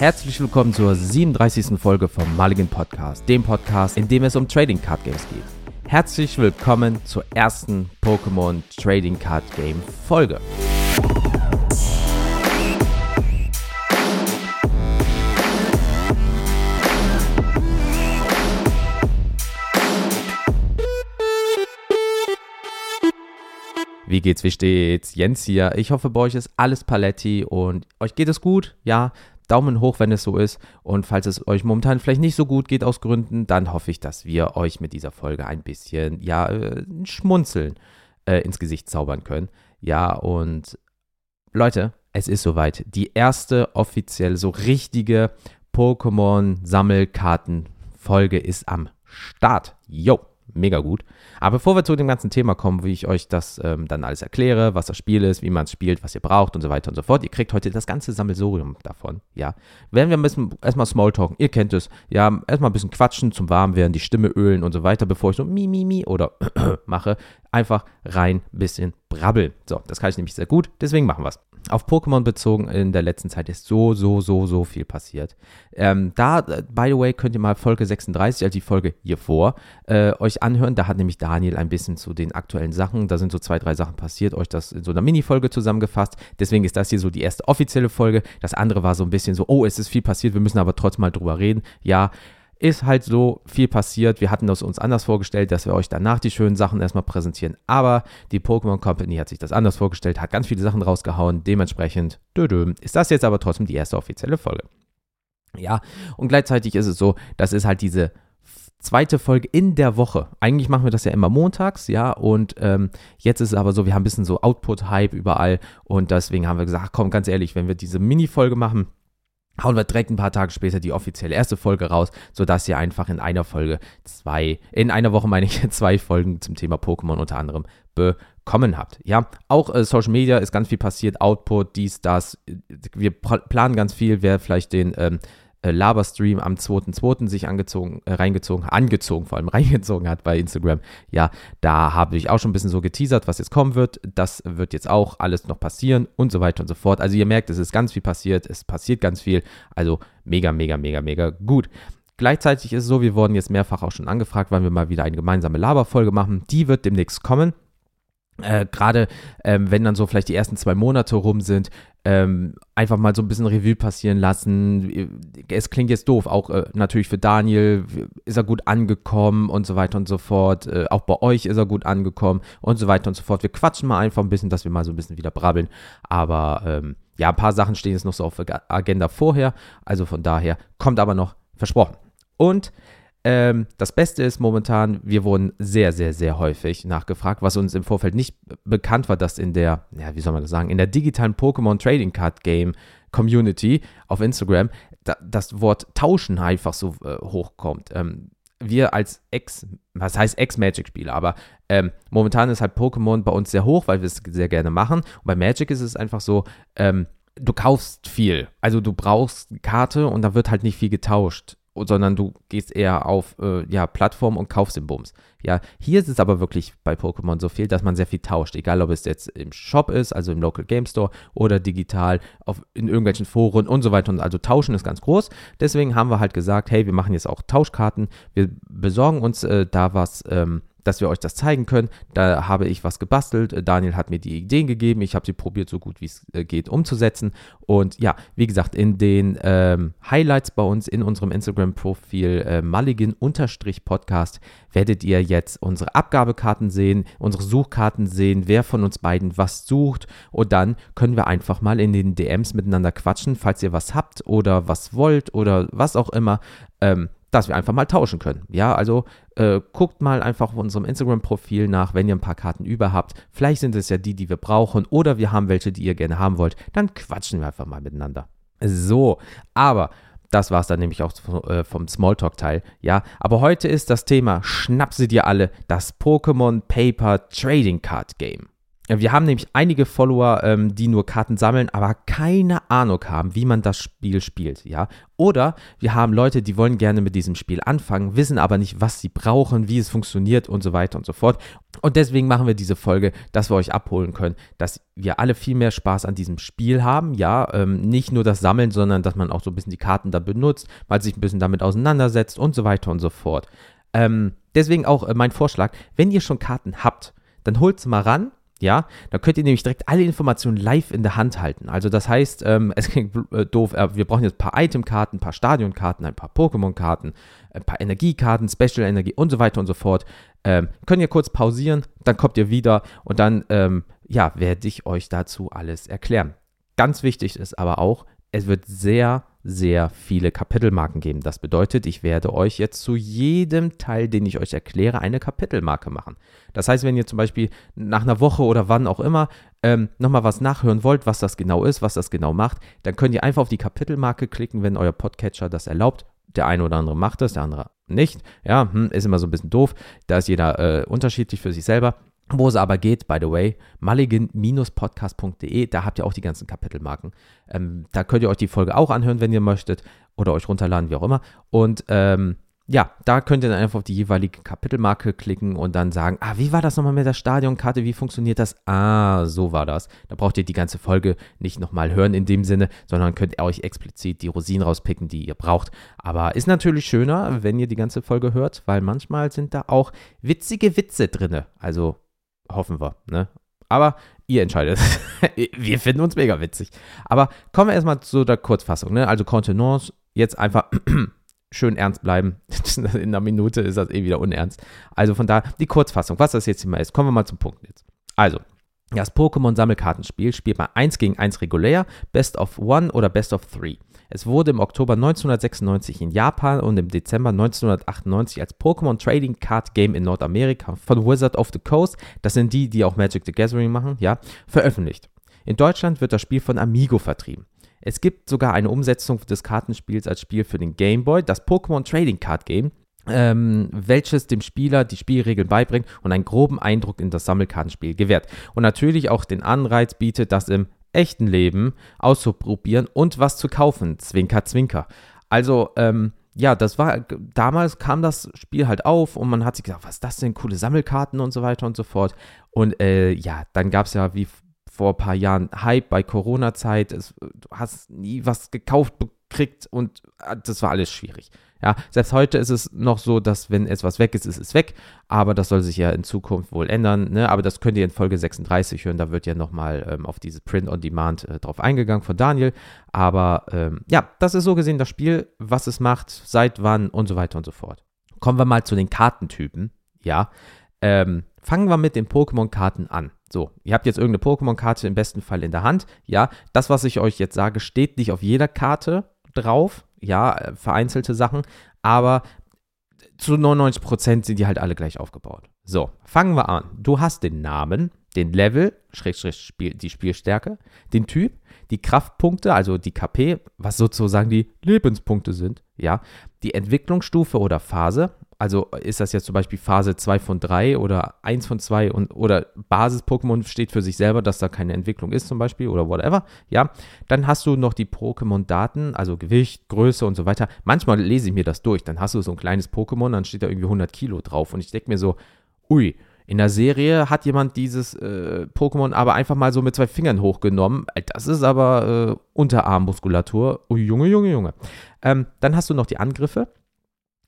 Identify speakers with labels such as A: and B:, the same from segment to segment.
A: Herzlich willkommen zur 37. Folge vom Mulligan Podcast, dem Podcast, in dem es um Trading Card Games geht. Herzlich willkommen zur ersten Pokémon Trading Card Game Folge. Wie geht's, wie steht's? Jens hier. Ich hoffe, bei euch ist alles Paletti und euch geht es gut. Ja, Daumen hoch, wenn es so ist. Und falls es euch momentan vielleicht nicht so gut geht aus Gründen, dann hoffe ich, dass wir euch mit dieser Folge ein bisschen, ja, äh, Schmunzeln äh, ins Gesicht zaubern können. Ja, und Leute, es ist soweit. Die erste offiziell so richtige Pokémon-Sammelkarten-Folge ist am Start. Yo! Mega gut. Aber bevor wir zu dem ganzen Thema kommen, wie ich euch das ähm, dann alles erkläre, was das Spiel ist, wie man es spielt, was ihr braucht und so weiter und so fort, ihr kriegt heute das ganze Sammelsurium davon, ja. Werden wir ein bisschen erstmal Smalltalken, ihr kennt es, ja, erstmal ein bisschen quatschen zum Warmwerden, die Stimme ölen und so weiter, bevor ich so mi, mi, mi oder mache, einfach rein ein bisschen brabbeln. So, das kann ich nämlich sehr gut, deswegen machen wir es auf Pokémon bezogen in der letzten Zeit ist so, so, so, so viel passiert. Ähm, da, äh, by the way, könnt ihr mal Folge 36, also die Folge hier vor, äh, euch anhören. Da hat nämlich Daniel ein bisschen zu den aktuellen Sachen, da sind so zwei, drei Sachen passiert, euch das in so einer Mini-Folge zusammengefasst. Deswegen ist das hier so die erste offizielle Folge. Das andere war so ein bisschen so, oh, es ist viel passiert, wir müssen aber trotzdem mal drüber reden. Ja, ist halt so viel passiert. Wir hatten das uns anders vorgestellt, dass wir euch danach die schönen Sachen erstmal präsentieren. Aber die Pokémon Company hat sich das anders vorgestellt, hat ganz viele Sachen rausgehauen. Dementsprechend ist das jetzt aber trotzdem die erste offizielle Folge. Ja, und gleichzeitig ist es so, das ist halt diese zweite Folge in der Woche. Eigentlich machen wir das ja immer montags, ja, und ähm, jetzt ist es aber so, wir haben ein bisschen so Output-Hype überall und deswegen haben wir gesagt, komm, ganz ehrlich, wenn wir diese Mini-Folge machen, hauen wir direkt ein paar Tage später die offizielle erste Folge raus, sodass ihr einfach in einer Folge zwei, in einer Woche meine ich, zwei Folgen zum Thema Pokémon unter anderem bekommen habt. Ja, auch äh, Social Media ist ganz viel passiert, Output, dies, das. Wir planen ganz viel, wer vielleicht den ähm, äh, Laberstream am 2.2. sich angezogen, äh, reingezogen, angezogen, vor allem reingezogen hat bei Instagram. Ja, da habe ich auch schon ein bisschen so geteasert, was jetzt kommen wird. Das wird jetzt auch alles noch passieren und so weiter und so fort. Also ihr merkt, es ist ganz viel passiert, es passiert ganz viel. Also mega, mega, mega, mega gut. Gleichzeitig ist es so, wir wurden jetzt mehrfach auch schon angefragt, wann wir mal wieder eine gemeinsame Laberfolge machen. Die wird demnächst kommen. Äh, Gerade ähm, wenn dann so vielleicht die ersten zwei Monate rum sind, ähm, einfach mal so ein bisschen Revue passieren lassen. Es klingt jetzt doof, auch äh, natürlich für Daniel ist er gut angekommen und so weiter und so fort. Äh, auch bei euch ist er gut angekommen und so weiter und so fort. Wir quatschen mal einfach ein bisschen, dass wir mal so ein bisschen wieder brabbeln. Aber ähm, ja, ein paar Sachen stehen jetzt noch so auf der Agenda vorher. Also von daher kommt aber noch versprochen. Und ähm, das Beste ist momentan, wir wurden sehr, sehr, sehr häufig nachgefragt, was uns im Vorfeld nicht bekannt war, dass in der, ja, wie soll man das sagen, in der digitalen Pokémon Trading Card Game Community auf Instagram da, das Wort Tauschen einfach so äh, hochkommt. Ähm, wir als Ex, was heißt Ex-Magic-Spieler, aber ähm, momentan ist halt Pokémon bei uns sehr hoch, weil wir es sehr gerne machen. Und bei Magic ist es einfach so, ähm, du kaufst viel. Also du brauchst eine Karte und da wird halt nicht viel getauscht sondern du gehst eher auf äh, ja, Plattform und kaufst den Bums. Ja, hier ist es aber wirklich bei Pokémon so viel, dass man sehr viel tauscht, egal ob es jetzt im Shop ist, also im Local Game Store oder digital auf, in irgendwelchen Foren und so weiter. Und also tauschen ist ganz groß. Deswegen haben wir halt gesagt, hey, wir machen jetzt auch Tauschkarten. Wir besorgen uns äh, da was. Ähm, dass wir euch das zeigen können. Da habe ich was gebastelt. Daniel hat mir die Ideen gegeben. Ich habe sie probiert, so gut wie es äh, geht, umzusetzen. Und ja, wie gesagt, in den ähm, Highlights bei uns in unserem Instagram-Profil äh, Mulligan-Podcast werdet ihr jetzt unsere Abgabekarten sehen, unsere Suchkarten sehen, wer von uns beiden was sucht. Und dann können wir einfach mal in den DMs miteinander quatschen, falls ihr was habt oder was wollt oder was auch immer. Ähm, dass wir einfach mal tauschen können. Ja, also äh, guckt mal einfach auf unserem Instagram-Profil nach, wenn ihr ein paar Karten über habt. Vielleicht sind es ja die, die wir brauchen oder wir haben welche, die ihr gerne haben wollt. Dann quatschen wir einfach mal miteinander. So, aber das war es dann nämlich auch äh, vom Smalltalk-Teil. Ja, aber heute ist das Thema, schnapp sie dir alle, das Pokémon Paper Trading Card Game. Wir haben nämlich einige Follower, ähm, die nur Karten sammeln, aber keine Ahnung haben, wie man das Spiel spielt, ja. Oder wir haben Leute, die wollen gerne mit diesem Spiel anfangen, wissen aber nicht, was sie brauchen, wie es funktioniert und so weiter und so fort. Und deswegen machen wir diese Folge, dass wir euch abholen können, dass wir alle viel mehr Spaß an diesem Spiel haben, ja. Ähm, nicht nur das Sammeln, sondern dass man auch so ein bisschen die Karten da benutzt, mal sich ein bisschen damit auseinandersetzt und so weiter und so fort. Ähm, deswegen auch äh, mein Vorschlag, wenn ihr schon Karten habt, dann holt sie mal ran ja, da könnt ihr nämlich direkt alle Informationen live in der Hand halten. Also das heißt, ähm, es klingt äh, doof, äh, wir brauchen jetzt ein paar Itemkarten, ein paar Stadionkarten, ein paar Pokémon-Karten, ein paar Energiekarten, Special Energie und so weiter und so fort. Ähm, könnt ihr kurz pausieren, dann kommt ihr wieder und dann, ähm, ja, werde ich euch dazu alles erklären. Ganz wichtig ist aber auch, es wird sehr sehr viele Kapitelmarken geben. Das bedeutet, ich werde euch jetzt zu jedem Teil, den ich euch erkläre, eine Kapitelmarke machen. Das heißt, wenn ihr zum Beispiel nach einer Woche oder wann auch immer ähm, nochmal was nachhören wollt, was das genau ist, was das genau macht, dann könnt ihr einfach auf die Kapitelmarke klicken, wenn euer Podcatcher das erlaubt. Der eine oder andere macht das, der andere nicht. Ja, hm, ist immer so ein bisschen doof. Da ist jeder äh, unterschiedlich für sich selber. Wo es aber geht, by the way, mulligan-podcast.de, da habt ihr auch die ganzen Kapitelmarken. Ähm, da könnt ihr euch die Folge auch anhören, wenn ihr möchtet, oder euch runterladen, wie auch immer. Und ähm, ja, da könnt ihr dann einfach auf die jeweilige Kapitelmarke klicken und dann sagen, ah, wie war das nochmal mit der Stadionkarte, wie funktioniert das? Ah, so war das. Da braucht ihr die ganze Folge nicht nochmal hören in dem Sinne, sondern könnt ihr euch explizit die Rosinen rauspicken, die ihr braucht. Aber ist natürlich schöner, wenn ihr die ganze Folge hört, weil manchmal sind da auch witzige Witze drin. Also Hoffen wir. Ne? Aber ihr entscheidet. wir finden uns mega witzig. Aber kommen wir erstmal zu der Kurzfassung. Ne? Also Contenance, jetzt einfach schön ernst bleiben. In einer Minute ist das eh wieder unernst. Also von da die Kurzfassung, was das jetzt immer ist. Kommen wir mal zum Punkt jetzt. Also, das Pokémon-Sammelkartenspiel spielt man 1 gegen 1 regulär, Best of One oder Best of Three. Es wurde im Oktober 1996 in Japan und im Dezember 1998 als Pokémon Trading Card Game in Nordamerika von Wizard of the Coast, das sind die, die auch Magic the Gathering machen, ja, veröffentlicht. In Deutschland wird das Spiel von Amigo vertrieben. Es gibt sogar eine Umsetzung des Kartenspiels als Spiel für den Game Boy, das Pokémon Trading Card Game, ähm, welches dem Spieler die Spielregeln beibringt und einen groben Eindruck in das Sammelkartenspiel gewährt. Und natürlich auch den Anreiz bietet, das im echten Leben auszuprobieren und was zu kaufen. Zwinker, zwinker. Also, ähm, ja, das war, damals kam das Spiel halt auf und man hat sich gesagt, was ist das denn, coole Sammelkarten und so weiter und so fort. Und äh, ja, dann gab es ja wie vor ein paar Jahren Hype bei Corona-Zeit, du hast nie was gekauft gekriegt und äh, das war alles schwierig. Ja, selbst heute ist es noch so, dass wenn etwas weg ist, ist es weg, aber das soll sich ja in Zukunft wohl ändern. Ne? Aber das könnt ihr in Folge 36 hören, da wird ja nochmal ähm, auf diese Print-on-Demand äh, drauf eingegangen von Daniel. Aber ähm, ja, das ist so gesehen das Spiel, was es macht, seit wann und so weiter und so fort. Kommen wir mal zu den Kartentypen. Ja, ähm, fangen wir mit den Pokémon-Karten an. So, ihr habt jetzt irgendeine Pokémon-Karte im besten Fall in der Hand. Ja, das, was ich euch jetzt sage, steht nicht auf jeder Karte drauf ja, vereinzelte Sachen, aber zu 99% sind die halt alle gleich aufgebaut. So, fangen wir an. Du hast den Namen, den Level, Schrägstrich Spiel, die Spielstärke, den Typ, die Kraftpunkte, also die KP, was sozusagen die Lebenspunkte sind, ja, die Entwicklungsstufe oder Phase, also ist das jetzt zum Beispiel Phase 2 von 3 oder 1 von 2 und, oder Basis-Pokémon steht für sich selber, dass da keine Entwicklung ist zum Beispiel oder whatever, ja, dann hast du noch die Pokémon-Daten, also Gewicht, Größe und so weiter. Manchmal lese ich mir das durch, dann hast du so ein kleines Pokémon, dann steht da irgendwie 100 Kilo drauf und ich denke mir so, ui, in der Serie hat jemand dieses äh, Pokémon aber einfach mal so mit zwei Fingern hochgenommen. Das ist aber äh, Unterarmmuskulatur. Ui, Junge, Junge, Junge. Ähm, dann hast du noch die Angriffe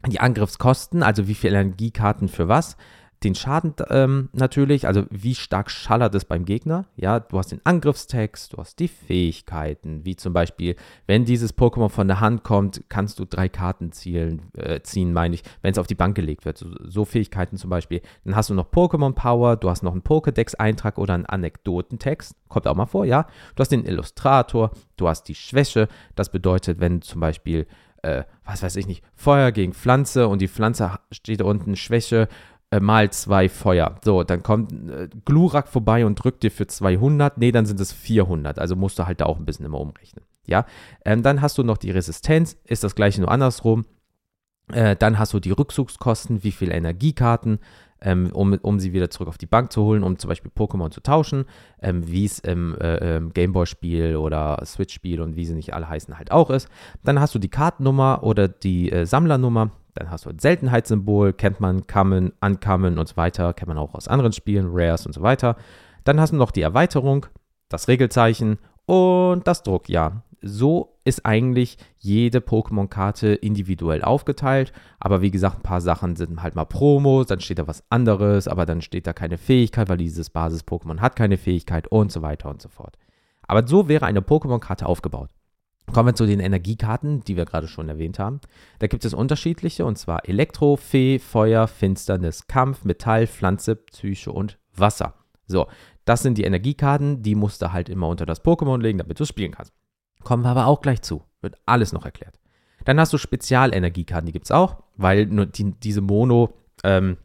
A: die Angriffskosten, also wie viele Energiekarten für was, den Schaden ähm, natürlich, also wie stark schallert es beim Gegner. Ja, du hast den Angriffstext, du hast die Fähigkeiten, wie zum Beispiel, wenn dieses Pokémon von der Hand kommt, kannst du drei Karten zielen, äh, ziehen, meine ich, wenn es auf die Bank gelegt wird. So, so, Fähigkeiten zum Beispiel. Dann hast du noch Pokémon Power, du hast noch einen Pokédex-Eintrag oder einen Anekdotentext, kommt auch mal vor, ja. Du hast den Illustrator, du hast die Schwäche, das bedeutet, wenn zum Beispiel äh, was weiß ich nicht, Feuer gegen Pflanze und die Pflanze steht unten Schwäche äh, mal zwei Feuer. So, dann kommt äh, Glurak vorbei und drückt dir für 200. Nee, dann sind es 400. Also musst du halt da auch ein bisschen immer umrechnen. Ja, ähm, dann hast du noch die Resistenz, ist das gleiche nur andersrum. Äh, dann hast du die Rückzugskosten, wie viele Energiekarten, ähm, um, um sie wieder zurück auf die Bank zu holen, um zum Beispiel Pokémon zu tauschen, ähm, wie es im äh, ähm, Gameboy-Spiel oder Switch-Spiel und wie sie nicht alle heißen halt auch ist. Dann hast du die Kartennummer oder die äh, Sammlernummer. Dann hast du ein Seltenheitssymbol, kennt man, Common, Uncommon und so weiter, kennt man auch aus anderen Spielen, Rares und so weiter. Dann hast du noch die Erweiterung, das Regelzeichen und das Druckjahr so ist eigentlich jede Pokémon-Karte individuell aufgeteilt. Aber wie gesagt, ein paar Sachen sind halt mal Promos, dann steht da was anderes, aber dann steht da keine Fähigkeit, weil dieses Basis-Pokémon hat keine Fähigkeit und so weiter und so fort. Aber so wäre eine Pokémon-Karte aufgebaut. Kommen wir zu den Energiekarten, die wir gerade schon erwähnt haben. Da gibt es unterschiedliche, und zwar Elektro, Fee, Feuer, Finsternis, Kampf, Metall, Pflanze, Psyche und Wasser. So, das sind die Energiekarten, die musst du halt immer unter das Pokémon legen, damit du spielen kannst. Kommen wir aber auch gleich zu. Wird alles noch erklärt. Dann hast du Spezialenergiekarten, die gibt es auch, weil nur die, diese Mono, ähm,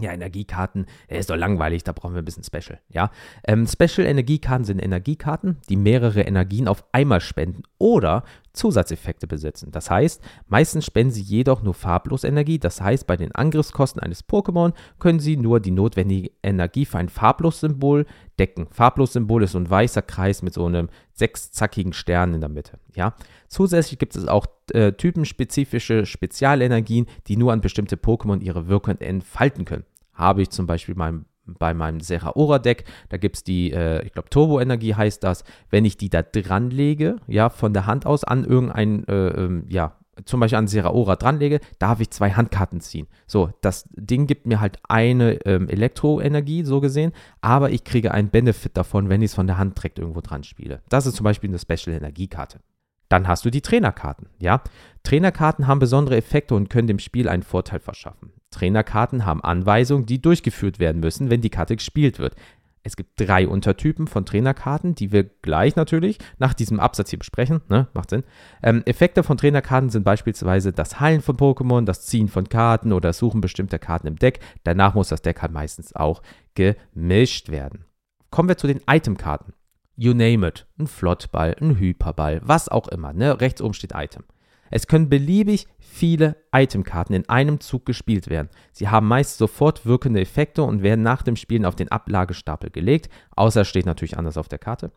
A: ja, Energiekarten, der ist doch langweilig, da brauchen wir ein bisschen Special, ja. Ähm, Special-Energiekarten sind Energiekarten, die mehrere Energien auf einmal spenden oder Zusatzeffekte besitzen. Das heißt, meistens spenden sie jedoch nur farblos Energie, das heißt, bei den Angriffskosten eines Pokémon können sie nur die notwendige Energie für ein farblos Symbol decken. Farblos Symbol ist so ein weißer Kreis mit so einem sechszackigen Stern in der Mitte, ja. Zusätzlich gibt es auch äh, typenspezifische Spezialenergien, die nur an bestimmte Pokémon ihre Wirkung entfalten können. Habe ich zum Beispiel mein, bei meinem Seraora-Deck, da gibt es die, äh, ich glaube, Turbo-Energie heißt das. Wenn ich die da dran lege, ja, von der Hand aus an irgendein, äh, ähm, ja, zum Beispiel an Seraora dranlege, darf ich zwei Handkarten ziehen. So, das Ding gibt mir halt eine ähm, Elektroenergie, so gesehen, aber ich kriege einen Benefit davon, wenn ich es von der Hand direkt irgendwo dran spiele. Das ist zum Beispiel eine Special-Energiekarte. Dann hast du die Trainerkarten, ja. Trainerkarten haben besondere Effekte und können dem Spiel einen Vorteil verschaffen. Trainerkarten haben Anweisungen, die durchgeführt werden müssen, wenn die Karte gespielt wird. Es gibt drei Untertypen von Trainerkarten, die wir gleich natürlich nach diesem Absatz hier besprechen. Ne? Macht Sinn. Ähm, Effekte von Trainerkarten sind beispielsweise das Heilen von Pokémon, das Ziehen von Karten oder das Suchen bestimmter Karten im Deck. Danach muss das Deck halt meistens auch gemischt werden. Kommen wir zu den Itemkarten you name it. Ein Flottball, ein Hyperball, was auch immer. Ne? Rechts oben steht Item. Es können beliebig viele Itemkarten in einem Zug gespielt werden. Sie haben meist sofort wirkende Effekte und werden nach dem Spielen auf den Ablagestapel gelegt, außer es steht natürlich anders auf der Karte.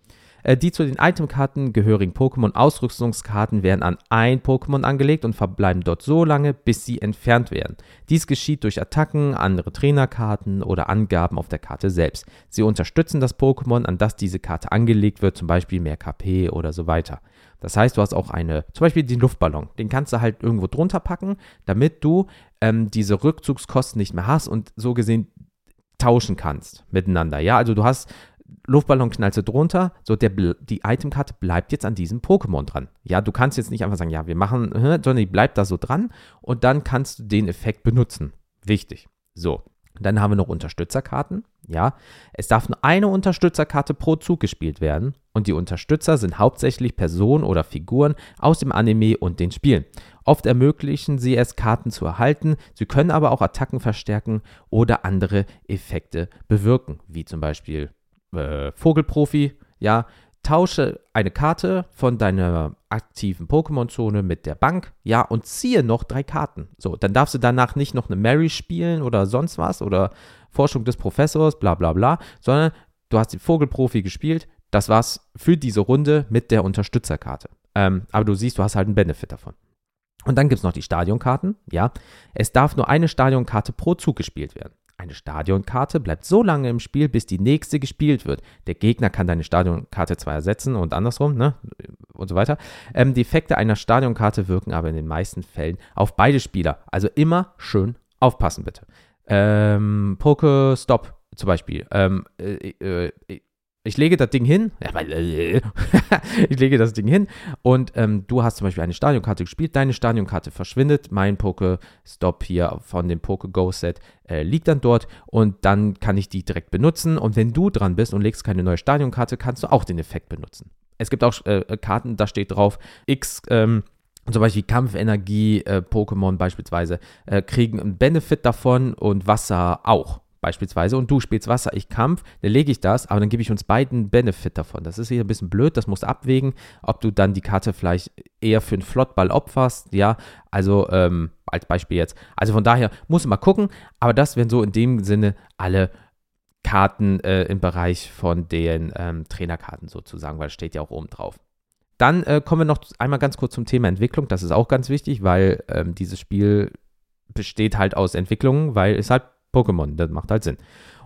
A: Äh, die zu den Itemkarten gehörigen Pokémon-Ausrüstungskarten werden an ein Pokémon angelegt und verbleiben dort so lange, bis sie entfernt werden. Dies geschieht durch Attacken, andere Trainerkarten oder Angaben auf der Karte selbst. Sie unterstützen das Pokémon, an das diese Karte angelegt wird, zum Beispiel mehr KP oder so weiter. Das heißt, du hast auch eine, zum Beispiel den Luftballon, den kannst du halt irgendwo drunter packen, damit du ähm, diese Rückzugskosten nicht mehr hast und so gesehen tauschen kannst miteinander. Ja, also du hast Luftballon knallst du drunter, so der, die Itemkarte bleibt jetzt an diesem Pokémon dran. Ja, du kannst jetzt nicht einfach sagen, ja, wir machen, sondern die bleibt da so dran und dann kannst du den Effekt benutzen. Wichtig. So, dann haben wir noch Unterstützerkarten. Ja, es darf nur eine Unterstützerkarte pro Zug gespielt werden und die Unterstützer sind hauptsächlich Personen oder Figuren aus dem Anime und den Spielen. Oft ermöglichen sie es, Karten zu erhalten, sie können aber auch Attacken verstärken oder andere Effekte bewirken, wie zum Beispiel äh, Vogelprofi, ja, tausche eine Karte von deiner aktiven Pokémon-Zone mit der Bank, ja, und ziehe noch drei Karten. So, dann darfst du danach nicht noch eine Mary spielen oder sonst was oder Forschung des Professors, bla bla bla, sondern du hast den Vogelprofi gespielt. Das war's für diese Runde mit der Unterstützerkarte. Ähm, aber du siehst, du hast halt einen Benefit davon. Und dann gibt es noch die Stadionkarten, ja. Es darf nur eine Stadionkarte pro Zug gespielt werden. Eine Stadionkarte bleibt so lange im Spiel, bis die nächste gespielt wird. Der Gegner kann deine Stadionkarte zwar ersetzen und andersrum, ne? Und so weiter. Ähm, die einer Stadionkarte wirken aber in den meisten Fällen auf beide Spieler. Also immer schön aufpassen, bitte. Ähm, Poke-Stop zum Beispiel. Ähm, äh, äh, ich lege das Ding hin, ich lege das Ding hin. Und ähm, du hast zum Beispiel eine Stadionkarte gespielt, deine Stadionkarte verschwindet, mein Poke-Stop hier von dem Poke-Go-Set äh, liegt dann dort. Und dann kann ich die direkt benutzen. Und wenn du dran bist und legst keine neue Stadionkarte, kannst du auch den Effekt benutzen. Es gibt auch äh, Karten, da steht drauf, X, ähm, zum Beispiel Kampfenergie, äh, Pokémon beispielsweise, äh, kriegen einen Benefit davon und Wasser auch beispielsweise und du spielst Wasser, ich Kampf, dann lege ich das, aber dann gebe ich uns beiden Benefit davon. Das ist wieder ein bisschen blöd, das musst abwägen, ob du dann die Karte vielleicht eher für einen Flottball opferst, ja, also ähm, als Beispiel jetzt. Also von daher muss mal gucken, aber das wären so in dem Sinne alle Karten äh, im Bereich von den ähm, Trainerkarten sozusagen, weil es steht ja auch oben drauf. Dann äh, kommen wir noch einmal ganz kurz zum Thema Entwicklung. Das ist auch ganz wichtig, weil ähm, dieses Spiel besteht halt aus Entwicklungen, weil es halt Pokémon, das macht halt Sinn.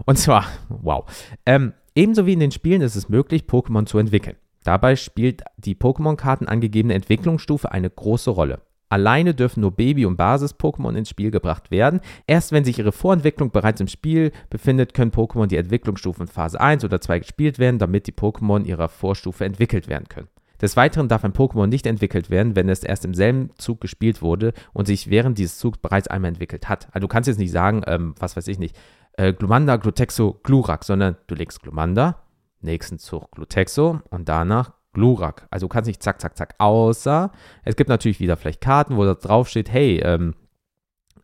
A: Und zwar, wow. Ähm, ebenso wie in den Spielen ist es möglich, Pokémon zu entwickeln. Dabei spielt die Pokémon-Karten angegebene Entwicklungsstufe eine große Rolle. Alleine dürfen nur Baby- und Basis-Pokémon ins Spiel gebracht werden. Erst wenn sich ihre Vorentwicklung bereits im Spiel befindet, können Pokémon die Entwicklungsstufen Phase 1 oder 2 gespielt werden, damit die Pokémon ihrer Vorstufe entwickelt werden können. Des Weiteren darf ein Pokémon nicht entwickelt werden, wenn es erst im selben Zug gespielt wurde und sich während dieses Zugs bereits einmal entwickelt hat. Also du kannst jetzt nicht sagen, ähm, was weiß ich nicht, äh, Glumanda, Glutexo, Glurak, sondern du legst Glumanda, nächsten Zug Glutexo und danach Glurak. Also du kannst nicht zack, zack, zack, außer es gibt natürlich wieder vielleicht Karten, wo da drauf steht, hey, ähm,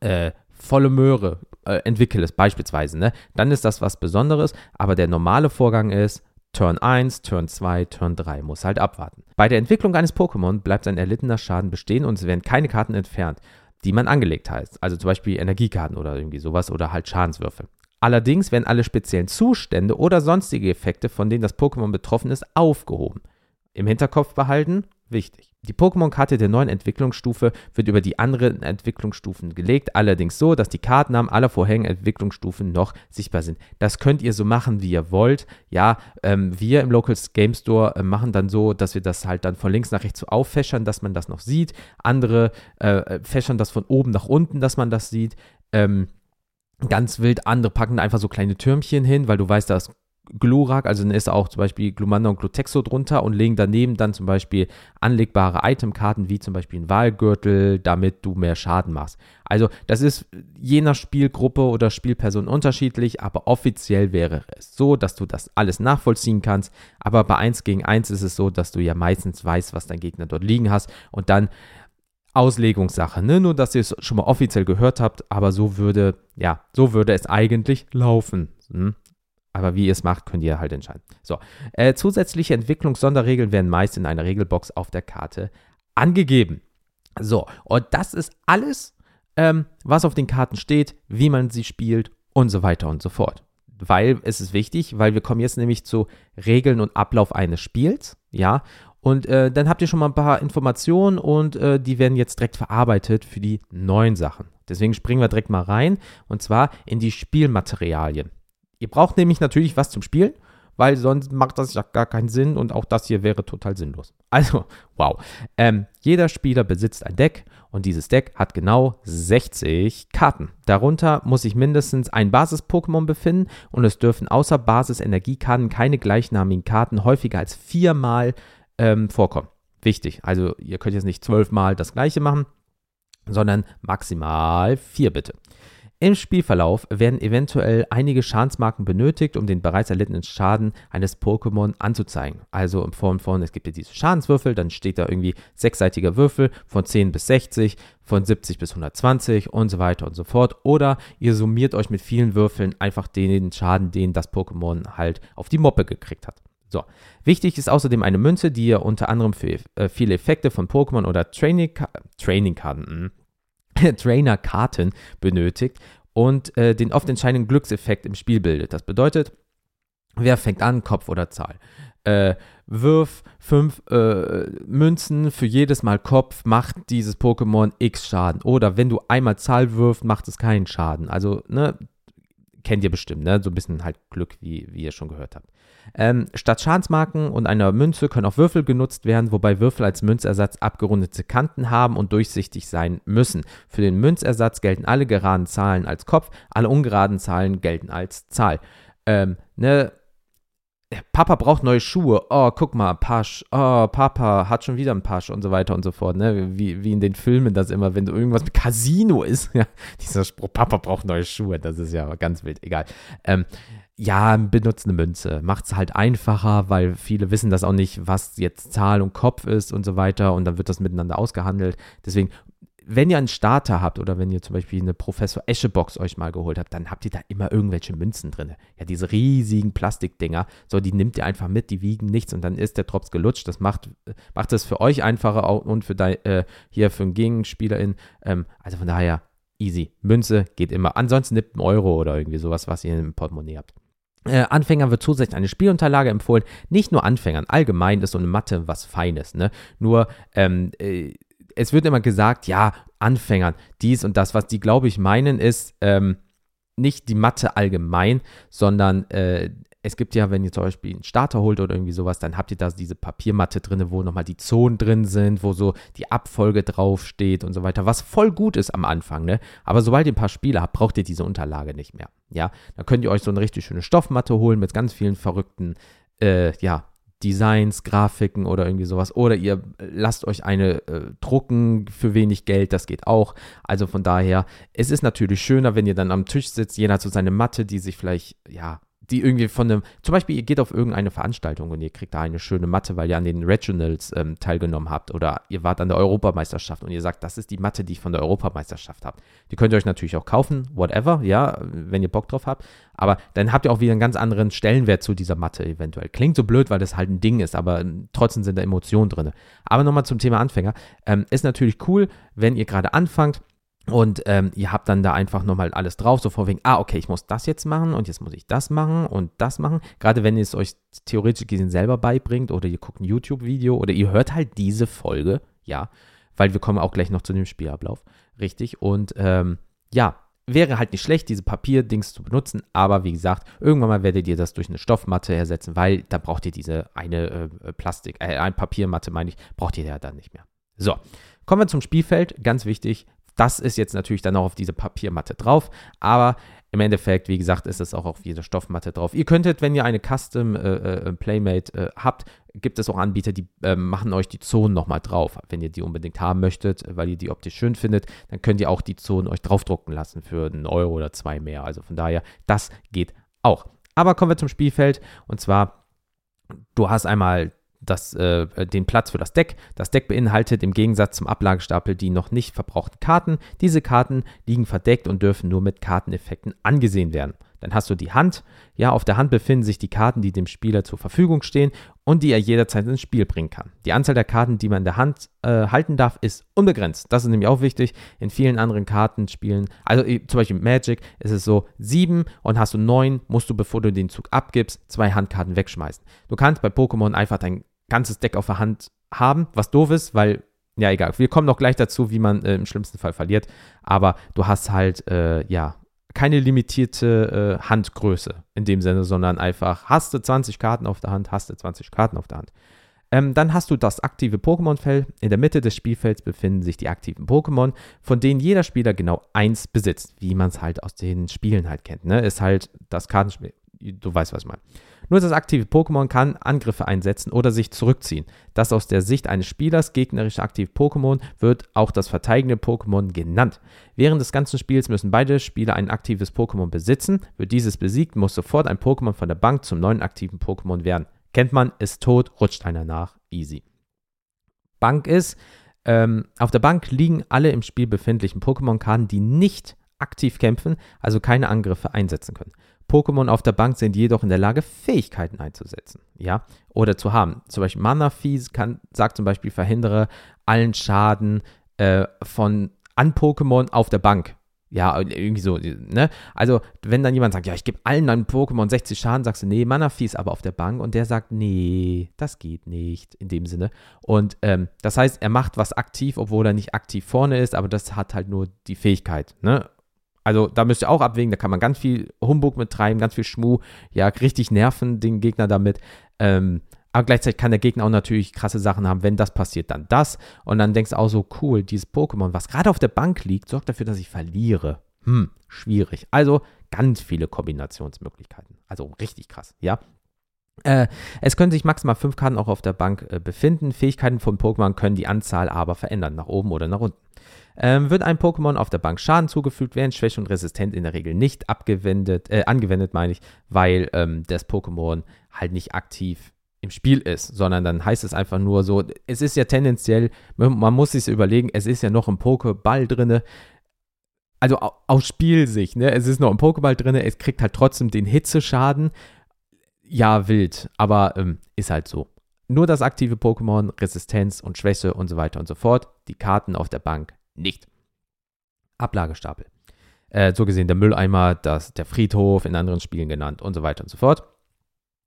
A: äh, volle Möhre, äh, entwickle es beispielsweise, ne? Dann ist das was Besonderes, aber der normale Vorgang ist, Turn 1, Turn 2, Turn 3, muss halt abwarten. Bei der Entwicklung eines Pokémon bleibt ein erlittener Schaden bestehen und es werden keine Karten entfernt, die man angelegt hat. Also zum Beispiel Energiekarten oder irgendwie sowas oder halt Schadenswürfel. Allerdings werden alle speziellen Zustände oder sonstige Effekte, von denen das Pokémon betroffen ist, aufgehoben. Im Hinterkopf behalten, wichtig. Die Pokémon-Karte der neuen Entwicklungsstufe wird über die anderen Entwicklungsstufen gelegt, allerdings so, dass die Kartennamen aller vorherigen Entwicklungsstufen noch sichtbar sind. Das könnt ihr so machen, wie ihr wollt. Ja, ähm, wir im Local Game Store äh, machen dann so, dass wir das halt dann von links nach rechts so auffächern, dass man das noch sieht. Andere äh, fächern das von oben nach unten, dass man das sieht. Ähm, ganz wild, andere packen einfach so kleine Türmchen hin, weil du weißt, da ist Glurak, also dann ist auch zum Beispiel Glumanda und Glutexo drunter und legen daneben dann zum Beispiel anlegbare Itemkarten wie zum Beispiel ein Wahlgürtel, damit du mehr Schaden machst. Also das ist je nach Spielgruppe oder Spielperson unterschiedlich, aber offiziell wäre es so, dass du das alles nachvollziehen kannst. Aber bei 1 gegen 1 ist es so, dass du ja meistens weißt, was dein Gegner dort liegen hast und dann Auslegungssache, ne? Nur, dass ihr es schon mal offiziell gehört habt, aber so würde, ja, so würde es eigentlich laufen. Hm? Aber wie ihr es macht, könnt ihr halt entscheiden. So, äh, zusätzliche Entwicklungssonderregeln werden meist in einer Regelbox auf der Karte angegeben. So, und das ist alles, ähm, was auf den Karten steht, wie man sie spielt und so weiter und so fort. Weil es ist wichtig, weil wir kommen jetzt nämlich zu Regeln und Ablauf eines Spiels, ja. Und äh, dann habt ihr schon mal ein paar Informationen und äh, die werden jetzt direkt verarbeitet für die neuen Sachen. Deswegen springen wir direkt mal rein und zwar in die Spielmaterialien. Ihr braucht nämlich natürlich was zum Spielen, weil sonst macht das ja gar keinen Sinn und auch das hier wäre total sinnlos. Also, wow. Ähm, jeder Spieler besitzt ein Deck und dieses Deck hat genau 60 Karten. Darunter muss sich mindestens ein Basis-Pokémon befinden und es dürfen außer Basis-Energiekarten keine gleichnamigen Karten häufiger als viermal ähm, vorkommen. Wichtig. Also, ihr könnt jetzt nicht zwölfmal das gleiche machen, sondern maximal vier bitte. Im Spielverlauf werden eventuell einige Schadensmarken benötigt, um den bereits erlittenen Schaden eines Pokémon anzuzeigen. Also in Form von, es gibt ja diese Schadenswürfel, dann steht da irgendwie sechsseitiger Würfel von 10 bis 60, von 70 bis 120 und so weiter und so fort. Oder ihr summiert euch mit vielen Würfeln einfach den Schaden, den das Pokémon halt auf die Moppe gekriegt hat. So, wichtig ist außerdem eine Münze, die ihr unter anderem für äh, viele Effekte von Pokémon oder Training-Karten, Training hm, Trainer-Karten benötigt und äh, den oft entscheidenden Glückseffekt im Spiel bildet. Das bedeutet, wer fängt an, Kopf oder Zahl? Äh, wirf fünf äh, Münzen für jedes Mal Kopf, macht dieses Pokémon X Schaden. Oder wenn du einmal Zahl wirft, macht es keinen Schaden. Also, ne, kennt ihr bestimmt, ne? So ein bisschen halt Glück, wie, wie ihr schon gehört habt. Ähm, statt Schadensmarken und einer Münze können auch Würfel genutzt werden, wobei Würfel als Münzersatz abgerundete Kanten haben und durchsichtig sein müssen. Für den Münzersatz gelten alle geraden Zahlen als Kopf, alle ungeraden Zahlen gelten als Zahl. Ähm, ne, Papa braucht neue Schuhe. Oh, guck mal, Pasch. Oh, Papa hat schon wieder einen Pasch und so weiter und so fort. Ne? Wie, wie in den Filmen das immer, wenn irgendwas mit Casino ist. Ja, dieser Spruch, Papa braucht neue Schuhe. Das ist ja ganz wild. Egal. Ähm, ja, benutzt eine Münze. Macht es halt einfacher, weil viele wissen das auch nicht, was jetzt Zahl und Kopf ist und so weiter. Und dann wird das miteinander ausgehandelt. Deswegen wenn ihr einen Starter habt oder wenn ihr zum Beispiel eine Professor Eschebox euch mal geholt habt, dann habt ihr da immer irgendwelche Münzen drin. Ja, diese riesigen Plastikdinger, so, die nimmt ihr einfach mit, die wiegen nichts und dann ist der Drops gelutscht. Das macht, macht es für euch einfacher und für dein, äh, hier für einen Gegenspielerin. Ähm, also von daher, easy. Münze geht immer. Ansonsten nimmt einen Euro oder irgendwie sowas, was ihr im Portemonnaie habt. Äh, Anfängern wird zusätzlich eine Spielunterlage empfohlen. Nicht nur Anfängern, allgemein ist so eine Matte was Feines. Ne? Nur, ähm, äh, es wird immer gesagt, ja, Anfängern, dies und das. Was die, glaube ich, meinen, ist ähm, nicht die Matte allgemein, sondern äh, es gibt ja, wenn ihr zum Beispiel einen Starter holt oder irgendwie sowas, dann habt ihr da diese Papiermatte drin, wo nochmal die Zonen drin sind, wo so die Abfolge draufsteht und so weiter, was voll gut ist am Anfang, ne? Aber sobald ihr ein paar Spiele habt, braucht ihr diese Unterlage nicht mehr, ja? Dann könnt ihr euch so eine richtig schöne Stoffmatte holen mit ganz vielen verrückten, äh, ja, Designs, Grafiken oder irgendwie sowas. Oder ihr lasst euch eine äh, drucken für wenig Geld, das geht auch. Also von daher, es ist natürlich schöner, wenn ihr dann am Tisch sitzt, jeder hat so seine Matte, die sich vielleicht, ja, die irgendwie von einem, zum Beispiel ihr geht auf irgendeine Veranstaltung und ihr kriegt da eine schöne Matte, weil ihr an den Regionals ähm, teilgenommen habt oder ihr wart an der Europameisterschaft und ihr sagt, das ist die Matte, die ich von der Europameisterschaft habe. Die könnt ihr euch natürlich auch kaufen, whatever, ja, wenn ihr Bock drauf habt, aber dann habt ihr auch wieder einen ganz anderen Stellenwert zu dieser Matte eventuell. Klingt so blöd, weil das halt ein Ding ist, aber ähm, trotzdem sind da Emotionen drin. Aber nochmal zum Thema Anfänger. Ähm, ist natürlich cool, wenn ihr gerade anfangt, und ähm, ihr habt dann da einfach nochmal alles drauf, so vorwegen, ah, okay, ich muss das jetzt machen und jetzt muss ich das machen und das machen. Gerade wenn ihr es euch theoretisch gesehen selber beibringt oder ihr guckt ein YouTube-Video oder ihr hört halt diese Folge, ja, weil wir kommen auch gleich noch zu dem Spielablauf, richtig. Und ähm, ja, wäre halt nicht schlecht, diese Papierdings zu benutzen, aber wie gesagt, irgendwann mal werdet ihr das durch eine Stoffmatte ersetzen, weil da braucht ihr diese eine äh, Plastik, äh, ein Papiermatte, meine ich, braucht ihr ja dann nicht mehr. So, kommen wir zum Spielfeld. Ganz wichtig, das ist jetzt natürlich dann auch auf diese Papiermatte drauf, aber im Endeffekt, wie gesagt, ist es auch auf jeder Stoffmatte drauf. Ihr könntet, wenn ihr eine Custom äh, äh, Playmate äh, habt, gibt es auch Anbieter, die äh, machen euch die Zonen nochmal drauf. Wenn ihr die unbedingt haben möchtet, weil ihr die optisch schön findet, dann könnt ihr auch die Zonen euch draufdrucken lassen für einen Euro oder zwei mehr. Also von daher, das geht auch. Aber kommen wir zum Spielfeld und zwar, du hast einmal das, äh, den Platz für das Deck. Das Deck beinhaltet im Gegensatz zum Ablagestapel die noch nicht verbrauchten Karten. Diese Karten liegen verdeckt und dürfen nur mit Karteneffekten angesehen werden. Dann hast du die Hand. Ja, auf der Hand befinden sich die Karten, die dem Spieler zur Verfügung stehen und die er jederzeit ins Spiel bringen kann. Die Anzahl der Karten, die man in der Hand äh, halten darf, ist unbegrenzt. Das ist nämlich auch wichtig. In vielen anderen Kartenspielen, also zum Beispiel Magic, ist es so, sieben und hast du neun, musst du, bevor du den Zug abgibst, zwei Handkarten wegschmeißen. Du kannst bei Pokémon einfach dein ganzes Deck auf der Hand haben, was doof ist, weil, ja, egal. Wir kommen noch gleich dazu, wie man äh, im schlimmsten Fall verliert. Aber du hast halt, äh, ja, keine limitierte äh, Handgröße in dem Sinne, sondern einfach hast du 20 Karten auf der Hand, hast du 20 Karten auf der Hand. Ähm, dann hast du das aktive Pokémon-Feld. In der Mitte des Spielfelds befinden sich die aktiven Pokémon, von denen jeder Spieler genau eins besitzt, wie man es halt aus den Spielen halt kennt. Ne? Ist halt das Kartenspiel. Du weißt, was ich meine. Nur das aktive Pokémon kann Angriffe einsetzen oder sich zurückziehen. Das aus der Sicht eines Spielers gegnerische aktive Pokémon wird auch das verteidigende Pokémon genannt. Während des ganzen Spiels müssen beide Spieler ein aktives Pokémon besitzen. Wird dieses besiegt, muss sofort ein Pokémon von der Bank zum neuen aktiven Pokémon werden. Kennt man, ist tot, rutscht einer nach, easy. Bank ist, ähm, auf der Bank liegen alle im Spiel befindlichen Pokémon-Karten, die nicht aktiv kämpfen, also keine Angriffe einsetzen können. Pokémon auf der Bank sind jedoch in der Lage, Fähigkeiten einzusetzen, ja, oder zu haben. Zum Beispiel Mana kann, sagt zum Beispiel, verhindere allen Schaden äh, von an Pokémon auf der Bank. Ja, irgendwie so, ne? Also, wenn dann jemand sagt, ja, ich gebe allen deinen Pokémon 60 Schaden, sagst du, nee, Mana Fees aber auf der Bank und der sagt, nee, das geht nicht in dem Sinne. Und ähm, das heißt, er macht was aktiv, obwohl er nicht aktiv vorne ist, aber das hat halt nur die Fähigkeit, ne? Also da müsst ihr auch abwägen, da kann man ganz viel Humbug mit treiben, ganz viel Schmuh, ja, richtig nerven den Gegner damit. Ähm, aber gleichzeitig kann der Gegner auch natürlich krasse Sachen haben. Wenn das passiert, dann das. Und dann denkst du auch so, cool, dieses Pokémon, was gerade auf der Bank liegt, sorgt dafür, dass ich verliere. Hm, schwierig. Also ganz viele Kombinationsmöglichkeiten. Also richtig krass, ja. Äh, es können sich maximal fünf Karten auch auf der Bank äh, befinden. Fähigkeiten von Pokémon können die Anzahl aber verändern, nach oben oder nach unten. Ähm, wird ein Pokémon auf der Bank Schaden zugefügt, werden Schwäche und Resistent in der Regel nicht abgewendet, äh, angewendet, meine ich, weil ähm, das Pokémon halt nicht aktiv im Spiel ist, sondern dann heißt es einfach nur so, es ist ja tendenziell, man muss sich überlegen, es ist ja noch ein Pokéball drin, also aus Spielsicht, ne? Es ist noch ein Pokéball drin, es kriegt halt trotzdem den Hitzeschaden. Ja, wild, aber ähm, ist halt so. Nur das aktive Pokémon, Resistenz und Schwäche und so weiter und so fort. Die Karten auf der Bank nicht. Ablagestapel. Äh, so gesehen der Mülleimer, das, der Friedhof, in anderen Spielen genannt und so weiter und so fort.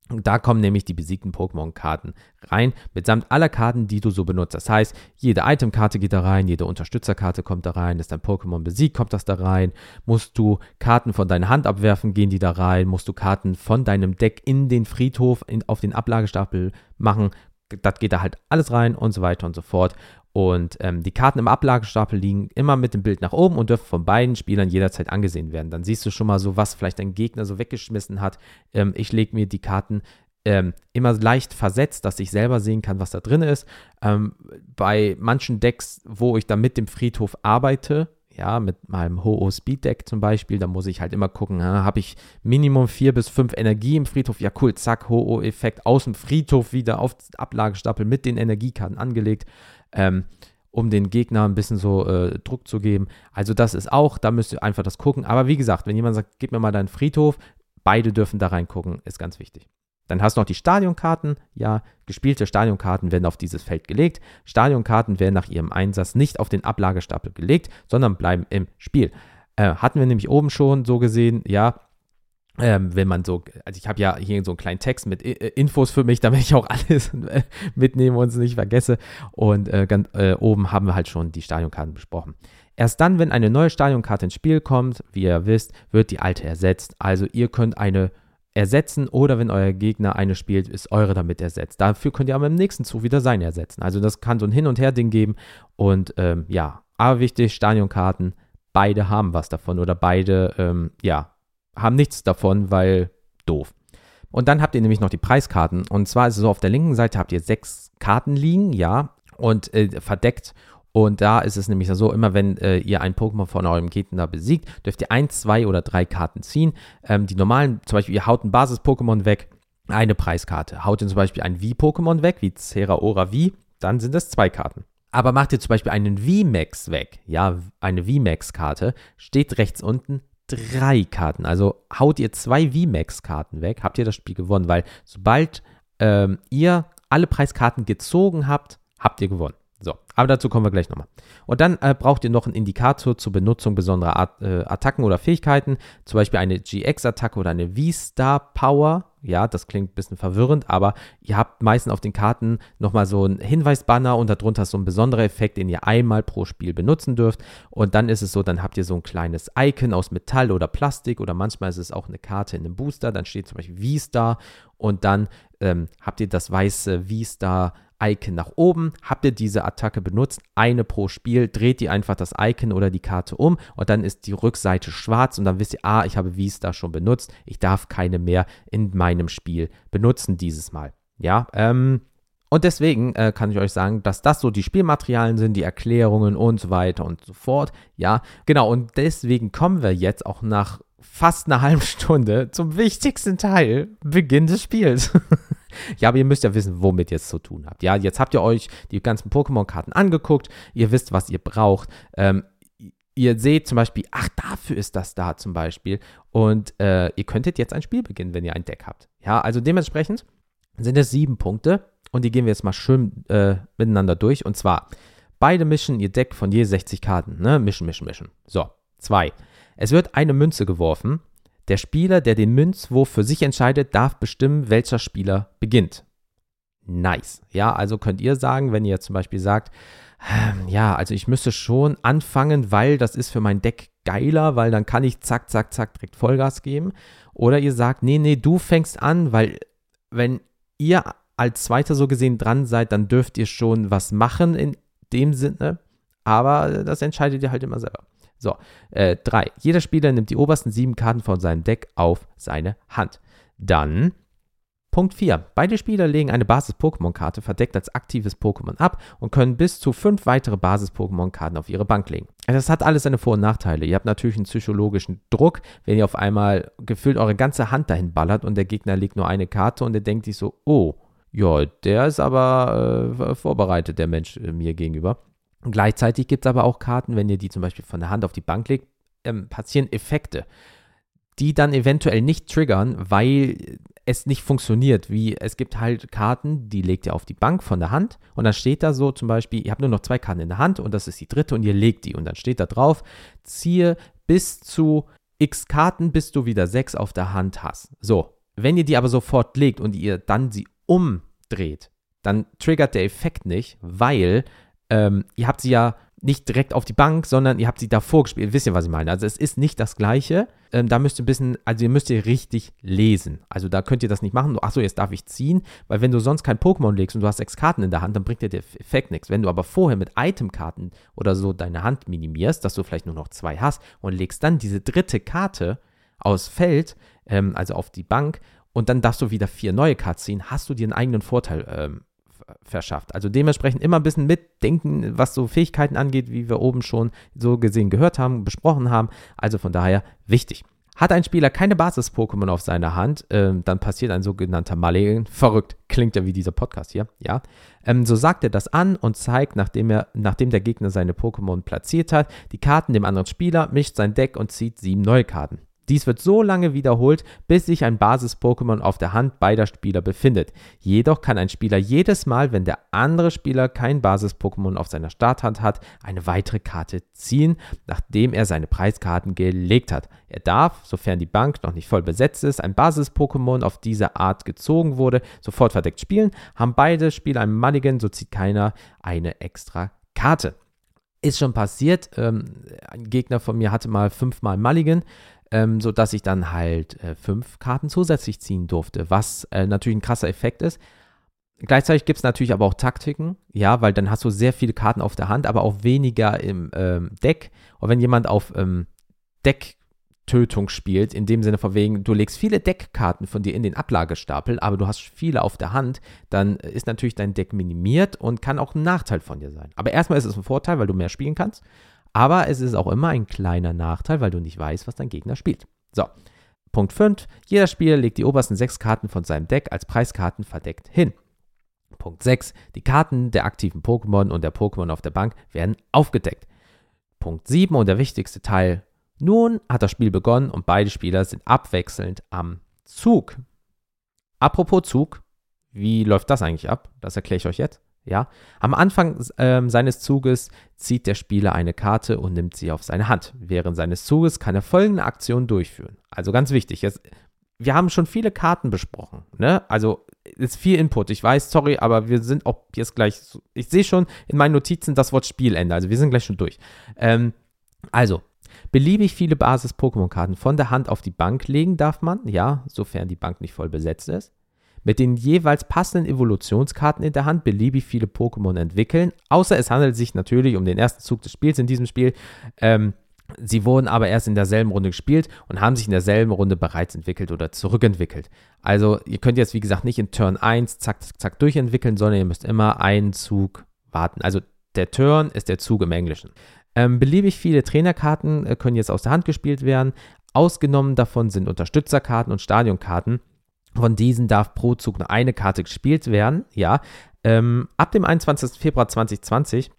A: Und da kommen nämlich die besiegten Pokémon-Karten rein, mitsamt aller Karten, die du so benutzt. Das heißt, jede Item-Karte geht da rein, jede Unterstützerkarte kommt da rein, ist dein Pokémon besiegt, kommt das da rein. Musst du Karten von deiner Hand abwerfen, gehen die da rein. Musst du Karten von deinem Deck in den Friedhof, in, auf den Ablagestapel machen, das geht da halt alles rein und so weiter und so fort. Und ähm, die Karten im Ablagestapel liegen immer mit dem Bild nach oben und dürfen von beiden Spielern jederzeit angesehen werden. Dann siehst du schon mal so, was vielleicht dein Gegner so weggeschmissen hat. Ähm, ich lege mir die Karten ähm, immer leicht versetzt, dass ich selber sehen kann, was da drin ist. Ähm, bei manchen Decks, wo ich dann mit dem Friedhof arbeite, ja, mit meinem Ho-Oh Speed Deck zum Beispiel, da muss ich halt immer gucken, habe ich Minimum vier bis fünf Energie im Friedhof, ja cool, zack, Ho-Oh-Effekt aus dem Friedhof wieder auf Ablagestapel mit den Energiekarten angelegt ähm, um den Gegner ein bisschen so äh, Druck zu geben. Also das ist auch, da müsst ihr einfach das gucken. Aber wie gesagt, wenn jemand sagt, gib mir mal deinen Friedhof, beide dürfen da reingucken, ist ganz wichtig. Dann hast du noch die Stadionkarten. Ja, gespielte Stadionkarten werden auf dieses Feld gelegt. Stadionkarten werden nach ihrem Einsatz nicht auf den Ablagestapel gelegt, sondern bleiben im Spiel. Äh, hatten wir nämlich oben schon so gesehen, ja, ähm, wenn man so, also ich habe ja hier so einen kleinen Text mit äh, Infos für mich, damit ich auch alles mitnehme und es nicht vergesse. Und äh, ganz äh, oben haben wir halt schon die Stadionkarten besprochen. Erst dann, wenn eine neue Stadionkarte ins Spiel kommt, wie ihr wisst, wird die alte ersetzt. Also ihr könnt eine ersetzen oder wenn euer Gegner eine spielt, ist eure damit ersetzt. Dafür könnt ihr aber im nächsten Zug wieder seine ersetzen. Also das kann so ein Hin- und Her-Ding geben. Und ähm, ja, aber wichtig, Stadionkarten, beide haben was davon oder beide, ähm, ja, haben nichts davon, weil doof. Und dann habt ihr nämlich noch die Preiskarten. Und zwar ist es so, auf der linken Seite habt ihr sechs Karten liegen, ja, und äh, verdeckt. Und da ist es nämlich so, immer wenn äh, ihr ein Pokémon von eurem Gegner besiegt, dürft ihr ein, zwei oder drei Karten ziehen. Ähm, die normalen, zum Beispiel, ihr haut ein Basis-Pokémon weg, eine Preiskarte. Haut ihr zum Beispiel ein V-Pokémon weg, wie Zeraora V, dann sind es zwei Karten. Aber macht ihr zum Beispiel einen VMAX weg, ja, eine VMAX-Karte, steht rechts unten drei Karten. Also haut ihr zwei VMAX-Karten weg, habt ihr das Spiel gewonnen, weil sobald ähm, ihr alle Preiskarten gezogen habt, habt ihr gewonnen. So, aber dazu kommen wir gleich nochmal. Und dann äh, braucht ihr noch einen Indikator zur Benutzung besonderer At äh, Attacken oder Fähigkeiten, zum Beispiel eine GX-Attacke oder eine V-Star-Power. Ja, das klingt ein bisschen verwirrend, aber ihr habt meistens auf den Karten nochmal so einen Hinweisbanner und darunter so ein besonderer Effekt, den ihr einmal pro Spiel benutzen dürft. Und dann ist es so, dann habt ihr so ein kleines Icon aus Metall oder Plastik oder manchmal ist es auch eine Karte in einem Booster. Dann steht zum Beispiel V-Star und dann ähm, habt ihr das weiße V-Star Icon nach oben. Habt ihr diese Attacke benutzt, eine pro Spiel, dreht ihr einfach das Icon oder die Karte um und dann ist die Rückseite schwarz und dann wisst ihr, ah, ich habe da schon benutzt, ich darf keine mehr in meinem Spiel benutzen dieses Mal. Ja, ähm, und deswegen äh, kann ich euch sagen, dass das so die Spielmaterialien sind, die Erklärungen und so weiter und so fort. Ja, genau. Und deswegen kommen wir jetzt auch nach fast einer halben Stunde zum wichtigsten Teil, Beginn des Spiels. ja, aber ihr müsst ja wissen, womit ihr es zu tun habt. Ja, jetzt habt ihr euch die ganzen Pokémon-Karten angeguckt, ihr wisst, was ihr braucht. Ähm, ihr seht zum Beispiel, ach, dafür ist das da zum Beispiel. Und äh, ihr könntet jetzt ein Spiel beginnen, wenn ihr ein Deck habt. Ja, also dementsprechend sind es sieben Punkte und die gehen wir jetzt mal schön äh, miteinander durch. Und zwar, beide mischen ihr Deck von je 60 Karten. Ne? Mischen, mischen, mischen. So, zwei. Es wird eine Münze geworfen der Spieler, der den Münzwurf für sich entscheidet, darf bestimmen, welcher Spieler beginnt. Nice. Ja, also könnt ihr sagen, wenn ihr zum Beispiel sagt, ähm, ja, also ich müsste schon anfangen, weil das ist für mein Deck geiler, weil dann kann ich zack, zack, zack direkt Vollgas geben. Oder ihr sagt, nee, nee, du fängst an, weil wenn ihr als Zweiter so gesehen dran seid, dann dürft ihr schon was machen in dem Sinne. Aber das entscheidet ihr halt immer selber. So, äh, drei. Jeder Spieler nimmt die obersten sieben Karten von seinem Deck auf seine Hand. Dann Punkt 4. Beide Spieler legen eine Basis-Pokémon-Karte verdeckt als aktives Pokémon ab und können bis zu fünf weitere Basis-Pokémon-Karten auf ihre Bank legen. Das hat alles seine Vor- und Nachteile. Ihr habt natürlich einen psychologischen Druck, wenn ihr auf einmal gefühlt eure ganze Hand dahin ballert und der Gegner legt nur eine Karte und er denkt sich so, oh, Ja, der ist aber äh, vorbereitet, der Mensch äh, mir gegenüber. Gleichzeitig gibt es aber auch Karten, wenn ihr die zum Beispiel von der Hand auf die Bank legt, ähm, passieren Effekte, die dann eventuell nicht triggern, weil es nicht funktioniert. Wie es gibt halt Karten, die legt ihr auf die Bank von der Hand und dann steht da so zum Beispiel, ihr habt nur noch zwei Karten in der Hand und das ist die dritte und ihr legt die und dann steht da drauf, ziehe bis zu x Karten, bis du wieder sechs auf der Hand hast. So, wenn ihr die aber sofort legt und ihr dann sie umdreht, dann triggert der Effekt nicht, weil ähm, ihr habt sie ja nicht direkt auf die Bank, sondern ihr habt sie davor gespielt. Wisst ihr, was ich meine? Also es ist nicht das Gleiche. Ähm, da müsst ihr ein bisschen, also ihr müsst ihr richtig lesen. Also da könnt ihr das nicht machen. Achso, jetzt darf ich ziehen, weil wenn du sonst kein Pokémon legst und du hast sechs Karten in der Hand, dann bringt dir der Effekt nichts. Wenn du aber vorher mit Itemkarten oder so deine Hand minimierst, dass du vielleicht nur noch zwei hast und legst dann diese dritte Karte aus Feld, ähm, also auf die Bank, und dann darfst du wieder vier neue Karten ziehen, hast du dir einen eigenen Vorteil ähm, verschafft. Also dementsprechend immer ein bisschen mitdenken, was so Fähigkeiten angeht, wie wir oben schon so gesehen gehört haben, besprochen haben. Also von daher wichtig. Hat ein Spieler keine Basis-Pokémon auf seiner Hand, ähm, dann passiert ein sogenannter Mulligan. Verrückt, klingt ja wie dieser Podcast hier, ja. Ähm, so sagt er das an und zeigt, nachdem, er, nachdem der Gegner seine Pokémon platziert hat, die Karten dem anderen Spieler, mischt sein Deck und zieht sieben neue Karten. Dies wird so lange wiederholt, bis sich ein Basis-Pokémon auf der Hand beider Spieler befindet. Jedoch kann ein Spieler jedes Mal, wenn der andere Spieler kein Basis-Pokémon auf seiner Starthand hat, eine weitere Karte ziehen, nachdem er seine Preiskarten gelegt hat. Er darf, sofern die Bank noch nicht voll besetzt ist, ein Basis-Pokémon auf diese Art gezogen wurde, sofort verdeckt spielen. Haben beide Spieler einen Mulligan, so zieht keiner eine extra Karte. Ist schon passiert. Ähm, ein Gegner von mir hatte mal fünfmal Mulligan ähm, sodass ich dann halt äh, fünf Karten zusätzlich ziehen durfte, was äh, natürlich ein krasser Effekt ist. Gleichzeitig gibt es natürlich aber auch Taktiken, ja, weil dann hast du sehr viele Karten auf der Hand, aber auch weniger im ähm, Deck. Und wenn jemand auf ähm, Decktötung spielt, in dem Sinne von wegen, du legst viele Deckkarten von dir in den Ablagestapel, aber du hast viele auf der Hand, dann ist natürlich dein Deck minimiert und kann auch ein Nachteil von dir sein. Aber erstmal ist es ein Vorteil, weil du mehr spielen kannst. Aber es ist auch immer ein kleiner Nachteil, weil du nicht weißt, was dein Gegner spielt. So, Punkt 5. Jeder Spieler legt die obersten sechs Karten von seinem Deck als Preiskarten verdeckt hin. Punkt 6. Die Karten der aktiven Pokémon und der Pokémon auf der Bank werden aufgedeckt. Punkt 7 und der wichtigste Teil. Nun hat das Spiel begonnen und beide Spieler sind abwechselnd am Zug. Apropos Zug, wie läuft das eigentlich ab? Das erkläre ich euch jetzt. Ja, am Anfang ähm, seines Zuges zieht der Spieler eine Karte und nimmt sie auf seine Hand. Während seines Zuges kann er folgende Aktion durchführen. Also ganz wichtig, jetzt, wir haben schon viele Karten besprochen. Ne? Also ist viel Input. Ich weiß, sorry, aber wir sind auch jetzt gleich. Ich sehe schon in meinen Notizen das Wort Spielende. Also wir sind gleich schon durch. Ähm, also, beliebig viele Basis-Pokémon-Karten von der Hand auf die Bank legen darf man, ja, sofern die Bank nicht voll besetzt ist mit den jeweils passenden Evolutionskarten in der Hand beliebig viele Pokémon entwickeln, außer es handelt sich natürlich um den ersten Zug des Spiels in diesem Spiel. Ähm, Sie wurden aber erst in derselben Runde gespielt und haben sich in derselben Runde bereits entwickelt oder zurückentwickelt. Also ihr könnt jetzt, wie gesagt, nicht in Turn 1 zack, zack, zack durchentwickeln, sondern ihr müsst immer einen Zug warten. Also der Turn ist der Zug im Englischen. Ähm, beliebig viele Trainerkarten äh, können jetzt aus der Hand gespielt werden. Ausgenommen davon sind Unterstützerkarten und Stadionkarten. Von diesen darf pro Zug nur eine Karte gespielt werden. Ja, ähm, ab dem 21. Februar 2020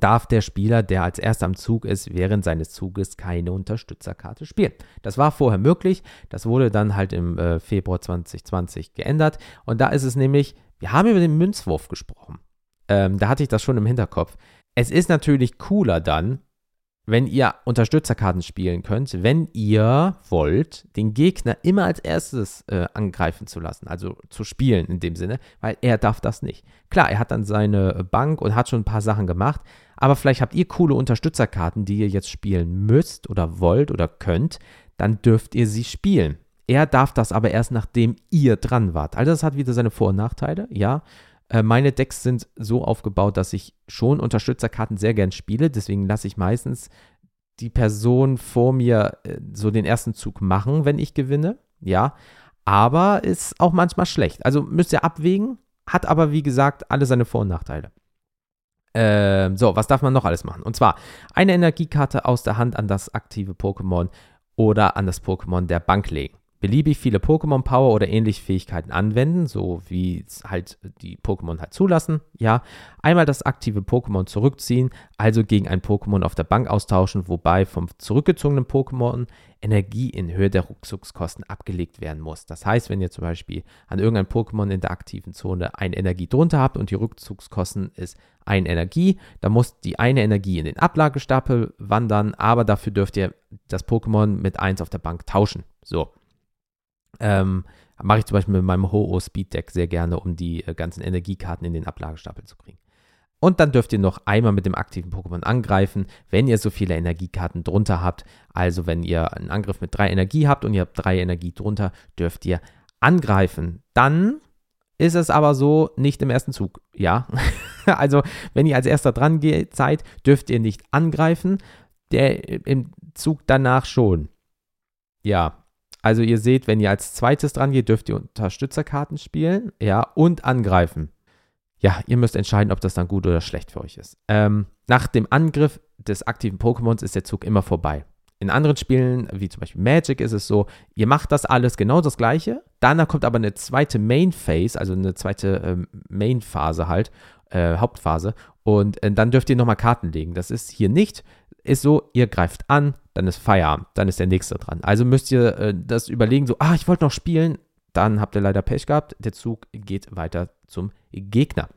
A: darf der Spieler, der als erster am Zug ist, während seines Zuges keine Unterstützerkarte spielen. Das war vorher möglich, das wurde dann halt im äh, Februar 2020 geändert und da ist es nämlich, wir haben über den Münzwurf gesprochen. Ähm, da hatte ich das schon im Hinterkopf. Es ist natürlich cooler dann, wenn ihr Unterstützerkarten spielen könnt, wenn ihr wollt, den Gegner immer als erstes äh, angreifen zu lassen, also zu spielen in dem Sinne, weil er darf das nicht. Klar, er hat dann seine Bank und hat schon ein paar Sachen gemacht, aber vielleicht habt ihr coole Unterstützerkarten, die ihr jetzt spielen müsst oder wollt oder könnt, dann dürft ihr sie spielen. Er darf das aber erst nachdem ihr dran wart. Also das hat wieder seine Vor- und Nachteile, ja. Äh, meine Decks sind so aufgebaut, dass ich schon Unterstützerkarten sehr gern spiele. Deswegen lasse ich meistens die Person vor mir äh, so den ersten Zug machen, wenn ich gewinne. Ja, aber ist auch manchmal schlecht. Also müsst ihr abwägen, hat aber wie gesagt alle seine Vor- und Nachteile. Ähm, so, was darf man noch alles machen? Und zwar eine Energiekarte aus der Hand an das aktive Pokémon oder an das Pokémon der Bank legen. Beliebig viele Pokémon-Power oder ähnliche Fähigkeiten anwenden, so wie es halt die Pokémon halt zulassen. Ja, einmal das aktive Pokémon zurückziehen, also gegen ein Pokémon auf der Bank austauschen, wobei vom zurückgezogenen Pokémon Energie in Höhe der Rückzugskosten abgelegt werden muss. Das heißt, wenn ihr zum Beispiel an irgendein Pokémon in der aktiven Zone eine Energie drunter habt und die Rückzugskosten ist eine Energie, dann muss die eine Energie in den Ablagestapel wandern, aber dafür dürft ihr das Pokémon mit 1 auf der Bank tauschen. So. Ähm, mache ich zum Beispiel mit meinem Ho-Oh Speed Deck sehr gerne, um die äh, ganzen Energiekarten in den Ablagestapel zu kriegen. Und dann dürft ihr noch einmal mit dem aktiven Pokémon angreifen, wenn ihr so viele Energiekarten drunter habt. Also wenn ihr einen Angriff mit drei Energie habt und ihr habt drei Energie drunter, dürft ihr angreifen. Dann ist es aber so nicht im ersten Zug. Ja, also wenn ihr als erster dran seid, dürft ihr nicht angreifen. Der im Zug danach schon. Ja, also ihr seht, wenn ihr als zweites dran geht, dürft ihr Unterstützerkarten spielen, ja, und angreifen. Ja, ihr müsst entscheiden, ob das dann gut oder schlecht für euch ist. Ähm, nach dem Angriff des aktiven Pokémons ist der Zug immer vorbei. In anderen Spielen, wie zum Beispiel Magic, ist es so, ihr macht das alles genau das gleiche. Danach kommt aber eine zweite Main Phase, also eine zweite ähm, Main Phase halt, äh, Hauptphase. Und äh, dann dürft ihr nochmal Karten legen. Das ist hier nicht ist so, ihr greift an, dann ist Feierabend, dann ist der nächste dran. Also müsst ihr äh, das überlegen, so, ah, ich wollte noch spielen, dann habt ihr leider Pech gehabt, der Zug geht weiter zum Gegner.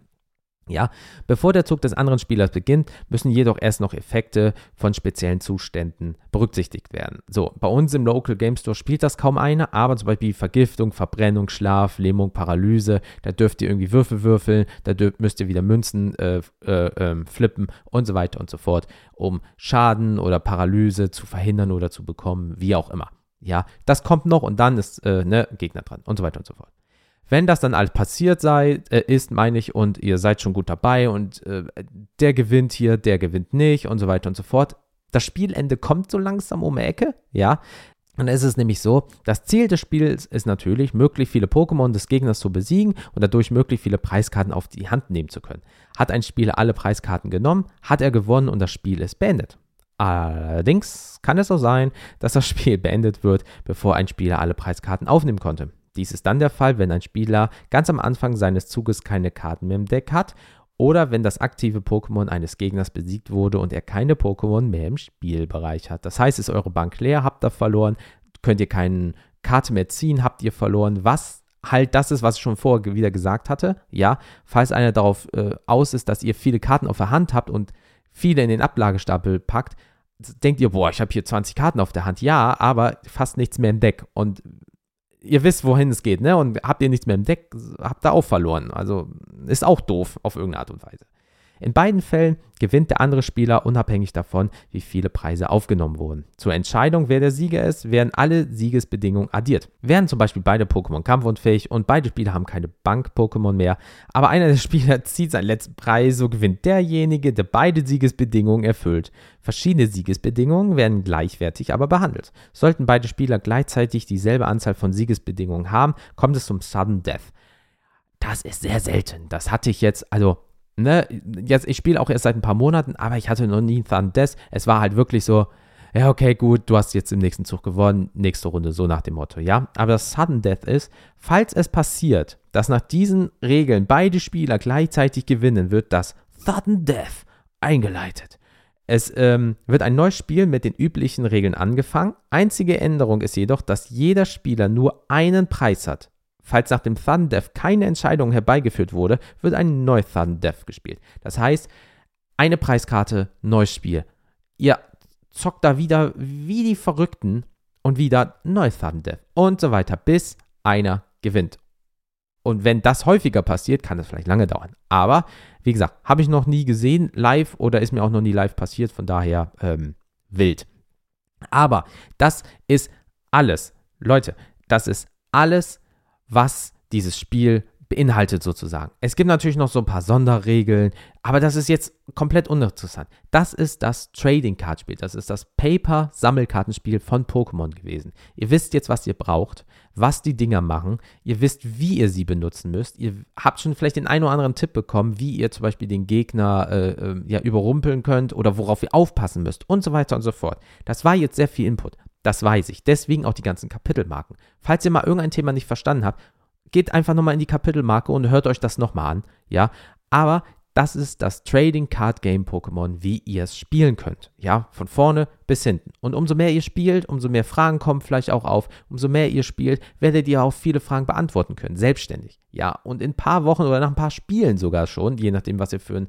A: Ja, bevor der Zug des anderen Spielers beginnt, müssen jedoch erst noch Effekte von speziellen Zuständen berücksichtigt werden. So, bei uns im Local Game Store spielt das kaum eine, aber zum Beispiel Vergiftung, Verbrennung, Schlaf, Lähmung, Paralyse, da dürft ihr irgendwie Würfel würfeln, da dürft, müsst ihr wieder Münzen äh, äh, äh, flippen und so weiter und so fort, um Schaden oder Paralyse zu verhindern oder zu bekommen, wie auch immer. Ja, das kommt noch und dann ist äh, ne Gegner dran und so weiter und so fort. Wenn das dann alles passiert sei, äh, ist, meine ich, und ihr seid schon gut dabei und äh, der gewinnt hier, der gewinnt nicht und so weiter und so fort. Das Spielende kommt so langsam um die Ecke, ja. Und es ist nämlich so, das Ziel des Spiels ist natürlich, möglichst viele Pokémon des Gegners zu besiegen und dadurch möglichst viele Preiskarten auf die Hand nehmen zu können. Hat ein Spieler alle Preiskarten genommen, hat er gewonnen und das Spiel ist beendet. Allerdings kann es auch sein, dass das Spiel beendet wird, bevor ein Spieler alle Preiskarten aufnehmen konnte. Dies ist dann der Fall, wenn ein Spieler ganz am Anfang seines Zuges keine Karten mehr im Deck hat oder wenn das aktive Pokémon eines Gegners besiegt wurde und er keine Pokémon mehr im Spielbereich hat. Das heißt, ist eure Bank leer, habt ihr verloren, könnt ihr keine Karte mehr ziehen, habt ihr verloren, was halt das ist, was ich schon vorher wieder gesagt hatte. Ja, falls einer darauf äh, aus ist, dass ihr viele Karten auf der Hand habt und viele in den Ablagestapel packt, denkt ihr, boah, ich habe hier 20 Karten auf der Hand. Ja, aber fast nichts mehr im Deck. Und ihr wisst, wohin es geht, ne? Und habt ihr nichts mehr im Deck, habt ihr auch verloren. Also ist auch doof auf irgendeine Art und Weise. In beiden Fällen gewinnt der andere Spieler unabhängig davon, wie viele Preise aufgenommen wurden. Zur Entscheidung, wer der Sieger ist, werden alle Siegesbedingungen addiert. Wären zum Beispiel beide Pokémon kampfunfähig und beide Spieler haben keine Bank-Pokémon mehr, aber einer der Spieler zieht seinen letzten Preis, so gewinnt derjenige, der beide Siegesbedingungen erfüllt. Verschiedene Siegesbedingungen werden gleichwertig aber behandelt. Sollten beide Spieler gleichzeitig dieselbe Anzahl von Siegesbedingungen haben, kommt es zum Sudden Death. Das ist sehr selten. Das hatte ich jetzt, also ne, jetzt, ich spiele auch erst seit ein paar Monaten, aber ich hatte noch nie Thunder Death. Es war halt wirklich so, ja, okay, gut, du hast jetzt im nächsten Zug gewonnen, nächste Runde, so nach dem Motto, ja. Aber das Sudden Death ist, falls es passiert, dass nach diesen Regeln beide Spieler gleichzeitig gewinnen, wird das Sudden Death eingeleitet. Es ähm, wird ein neues Spiel mit den üblichen Regeln angefangen. Einzige Änderung ist jedoch, dass jeder Spieler nur einen Preis hat. Falls nach dem Thun Death keine Entscheidung herbeigeführt wurde, wird ein neues Thun Death gespielt. Das heißt, eine Preiskarte, neues Spiel. Ihr zockt da wieder wie die Verrückten und wieder neues Thun Death und so weiter, bis einer gewinnt. Und wenn das häufiger passiert, kann es vielleicht lange dauern. Aber wie gesagt, habe ich noch nie gesehen live oder ist mir auch noch nie live passiert, von daher ähm, wild. Aber das ist alles. Leute, das ist alles was dieses Spiel beinhaltet sozusagen. Es gibt natürlich noch so ein paar Sonderregeln, aber das ist jetzt komplett uninteressant. Das ist das Trading Card Spiel, das ist das Paper Sammelkartenspiel von Pokémon gewesen. Ihr wisst jetzt, was ihr braucht, was die Dinger machen, ihr wisst, wie ihr sie benutzen müsst. Ihr habt schon vielleicht den einen oder anderen Tipp bekommen, wie ihr zum Beispiel den Gegner äh, äh, ja überrumpeln könnt oder worauf ihr aufpassen müsst und so weiter und so fort. Das war jetzt sehr viel Input. Das weiß ich. Deswegen auch die ganzen Kapitelmarken. Falls ihr mal irgendein Thema nicht verstanden habt, geht einfach nochmal in die Kapitelmarke und hört euch das nochmal an. Ja, aber das ist das Trading Card Game Pokémon, wie ihr es spielen könnt. Ja, von vorne bis hinten. Und umso mehr ihr spielt, umso mehr Fragen kommen vielleicht auch auf. Umso mehr ihr spielt, werdet ihr auch viele Fragen beantworten können, selbstständig. Ja, und in ein paar Wochen oder nach ein paar Spielen sogar schon, je nachdem, was ihr für ein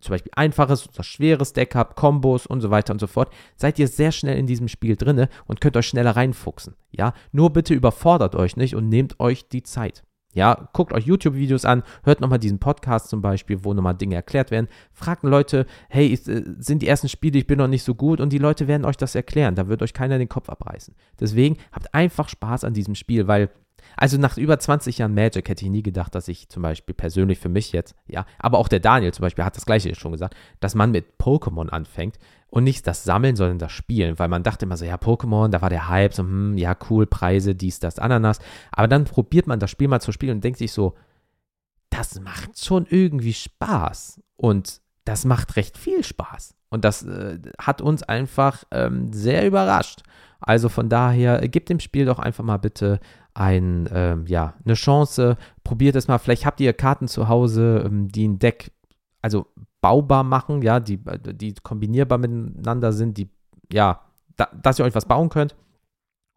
A: zum Beispiel einfaches oder schweres Deck habt, Kombos und so weiter und so fort, seid ihr sehr schnell in diesem Spiel drinne und könnt euch schneller reinfuchsen. Ja, nur bitte überfordert euch nicht und nehmt euch die Zeit. Ja, guckt euch YouTube-Videos an, hört nochmal diesen Podcast zum Beispiel, wo nochmal Dinge erklärt werden. Fragt Leute, hey, äh, sind die ersten Spiele, ich bin noch nicht so gut und die Leute werden euch das erklären. Da wird euch keiner den Kopf abreißen. Deswegen habt einfach Spaß an diesem Spiel, weil also nach über 20 Jahren Magic hätte ich nie gedacht, dass ich zum Beispiel persönlich für mich jetzt, ja, aber auch der Daniel zum Beispiel hat das gleiche schon gesagt, dass man mit Pokémon anfängt und nicht das Sammeln, sondern das Spielen, weil man dachte immer so, ja, Pokémon, da war der Hype, so, hm, ja, cool, Preise, dies, das, Ananas. Aber dann probiert man das Spiel mal zu spielen und denkt sich so, das macht schon irgendwie Spaß. Und das macht recht viel Spaß. Und das äh, hat uns einfach ähm, sehr überrascht. Also von daher, äh, gebt dem Spiel doch einfach mal bitte ein, ähm, ja, eine Chance. Probiert es mal. Vielleicht habt ihr Karten zu Hause, ähm, die ein Deck, also baubar machen, ja, die, die kombinierbar miteinander sind, die, ja, da, dass ihr euch was bauen könnt.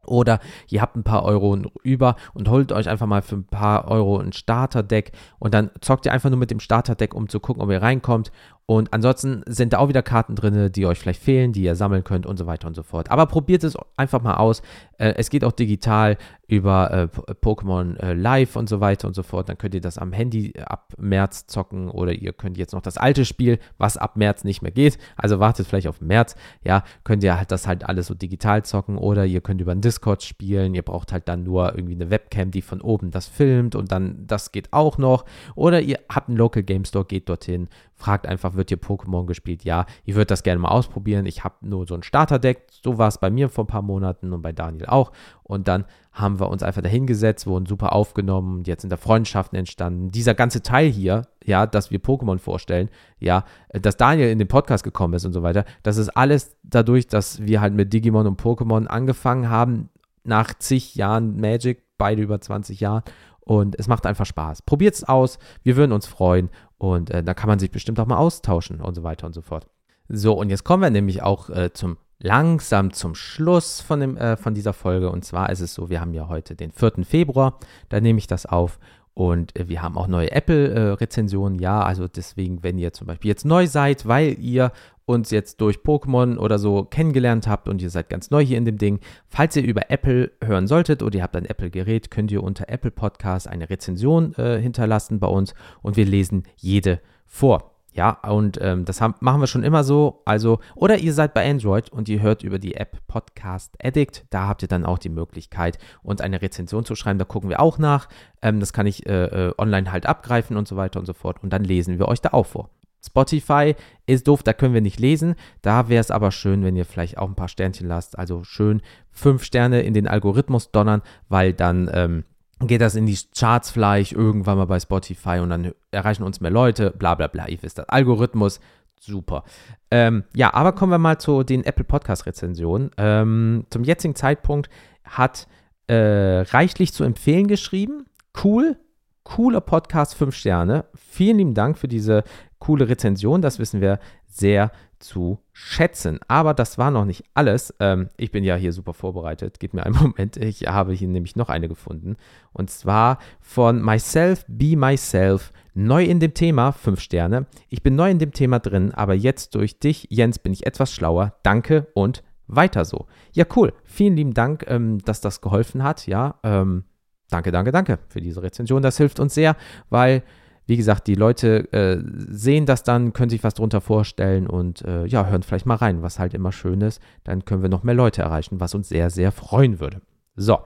A: Oder ihr habt ein paar Euro über und holt euch einfach mal für ein paar Euro ein Starterdeck und dann zockt ihr einfach nur mit dem Starterdeck, um zu gucken, ob ihr reinkommt. Und ansonsten sind da auch wieder Karten drin, die euch vielleicht fehlen, die ihr sammeln könnt und so weiter und so fort. Aber probiert es einfach mal aus. Äh, es geht auch digital über äh, Pokémon äh, Live und so weiter und so fort. Dann könnt ihr das am Handy ab März zocken oder ihr könnt jetzt noch das alte Spiel, was ab März nicht mehr geht. Also wartet vielleicht auf März. Ja, könnt ihr halt das halt alles so digital zocken oder ihr könnt über einen Discord spielen. Ihr braucht halt dann nur irgendwie eine Webcam, die von oben das filmt und dann das geht auch noch. Oder ihr habt einen Local Game Store, geht dorthin, fragt einfach, wird hier Pokémon gespielt? Ja, ich würde das gerne mal ausprobieren. Ich habe nur so ein Starterdeck. So war es bei mir vor ein paar Monaten und bei Daniel auch. Und dann haben wir uns einfach dahingesetzt, wurden super aufgenommen. Jetzt sind da Freundschaften entstanden. Dieser ganze Teil hier, ja, dass wir Pokémon vorstellen, ja, dass Daniel in den Podcast gekommen ist und so weiter, das ist alles dadurch, dass wir halt mit Digimon und Pokémon angefangen haben, nach zig Jahren Magic, beide über 20 Jahren und es macht einfach Spaß. Probiert es aus, wir würden uns freuen und äh, da kann man sich bestimmt auch mal austauschen und so weiter und so fort. So, und jetzt kommen wir nämlich auch äh, zum langsam zum Schluss von, dem, äh, von dieser Folge. Und zwar ist es so, wir haben ja heute den 4. Februar, da nehme ich das auf. Und äh, wir haben auch neue Apple-Rezensionen, äh, ja. Also deswegen, wenn ihr zum Beispiel jetzt neu seid, weil ihr uns jetzt durch Pokémon oder so kennengelernt habt und ihr seid ganz neu hier in dem Ding, falls ihr über Apple hören solltet oder ihr habt ein Apple-Gerät, könnt ihr unter Apple Podcast eine Rezension äh, hinterlassen bei uns und wir lesen jede vor. Ja, und ähm, das haben, machen wir schon immer so. Also, oder ihr seid bei Android und ihr hört über die App Podcast Addict. Da habt ihr dann auch die Möglichkeit, uns eine Rezension zu schreiben. Da gucken wir auch nach. Ähm, das kann ich äh, äh, online halt abgreifen und so weiter und so fort. Und dann lesen wir euch da auch vor. Spotify ist doof, da können wir nicht lesen. Da wäre es aber schön, wenn ihr vielleicht auch ein paar Sternchen lasst. Also schön fünf Sterne in den Algorithmus donnern, weil dann ähm, geht das in die Charts vielleicht irgendwann mal bei Spotify und dann erreichen uns mehr Leute, bla bla bla. Ihr wisst das. Algorithmus, super. Ähm, ja, aber kommen wir mal zu den Apple Podcast-Rezensionen. Ähm, zum jetzigen Zeitpunkt hat äh, reichlich zu empfehlen geschrieben. Cool, cooler Podcast, 5 Sterne. Vielen lieben Dank für diese coole Rezension. Das wissen wir sehr zu schätzen. Aber das war noch nicht alles. Ähm, ich bin ja hier super vorbereitet. Gib mir einen Moment. Ich habe hier nämlich noch eine gefunden. Und zwar von Myself Be Myself. Neu in dem Thema, 5 Sterne. Ich bin neu in dem Thema drin, aber jetzt durch dich, Jens, bin ich etwas schlauer. Danke und weiter so. Ja, cool. Vielen lieben Dank, ähm, dass das geholfen hat. Ja, ähm, danke, danke, danke für diese Rezension. Das hilft uns sehr, weil wie gesagt, die Leute äh, sehen das dann, können sich was darunter vorstellen und äh, ja, hören vielleicht mal rein, was halt immer schön ist. Dann können wir noch mehr Leute erreichen, was uns sehr, sehr freuen würde. So,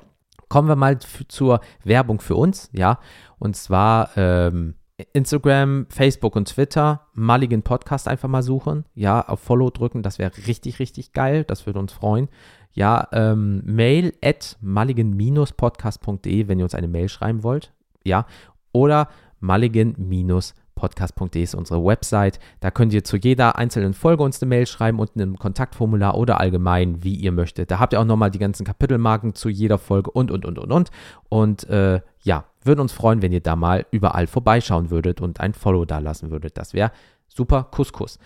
A: kommen wir mal zur Werbung für uns, ja. Und zwar ähm, Instagram, Facebook und Twitter, Mulligan Podcast einfach mal suchen, ja, auf Follow drücken, das wäre richtig, richtig geil, das würde uns freuen. Ja, ähm, mail at mulligan-podcast.de, wenn ihr uns eine Mail schreiben wollt, ja, oder mulligan-podcast podcast.de ist unsere Website. Da könnt ihr zu jeder einzelnen Folge uns eine Mail schreiben und ein Kontaktformular oder allgemein, wie ihr möchtet. Da habt ihr auch nochmal die ganzen Kapitelmarken zu jeder Folge und, und, und, und, und. Und äh, ja, würden uns freuen, wenn ihr da mal überall vorbeischauen würdet und ein Follow da lassen würdet. Das wäre super Couscous.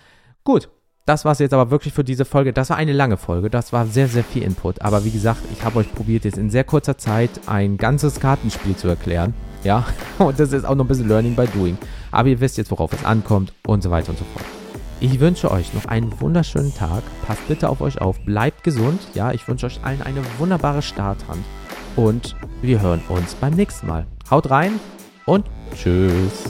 A: Gut, das war es jetzt aber wirklich für diese Folge. Das war eine lange Folge. Das war sehr, sehr viel Input. Aber wie gesagt, ich habe euch probiert, jetzt in sehr kurzer Zeit ein ganzes Kartenspiel zu erklären. Ja, und das ist auch noch ein bisschen Learning by Doing. Aber ihr wisst jetzt, worauf es ankommt und so weiter und so fort. Ich wünsche euch noch einen wunderschönen Tag. Passt bitte auf euch auf. Bleibt gesund. Ja, ich wünsche euch allen eine wunderbare Starthand. Und wir hören uns beim nächsten Mal. Haut rein und tschüss.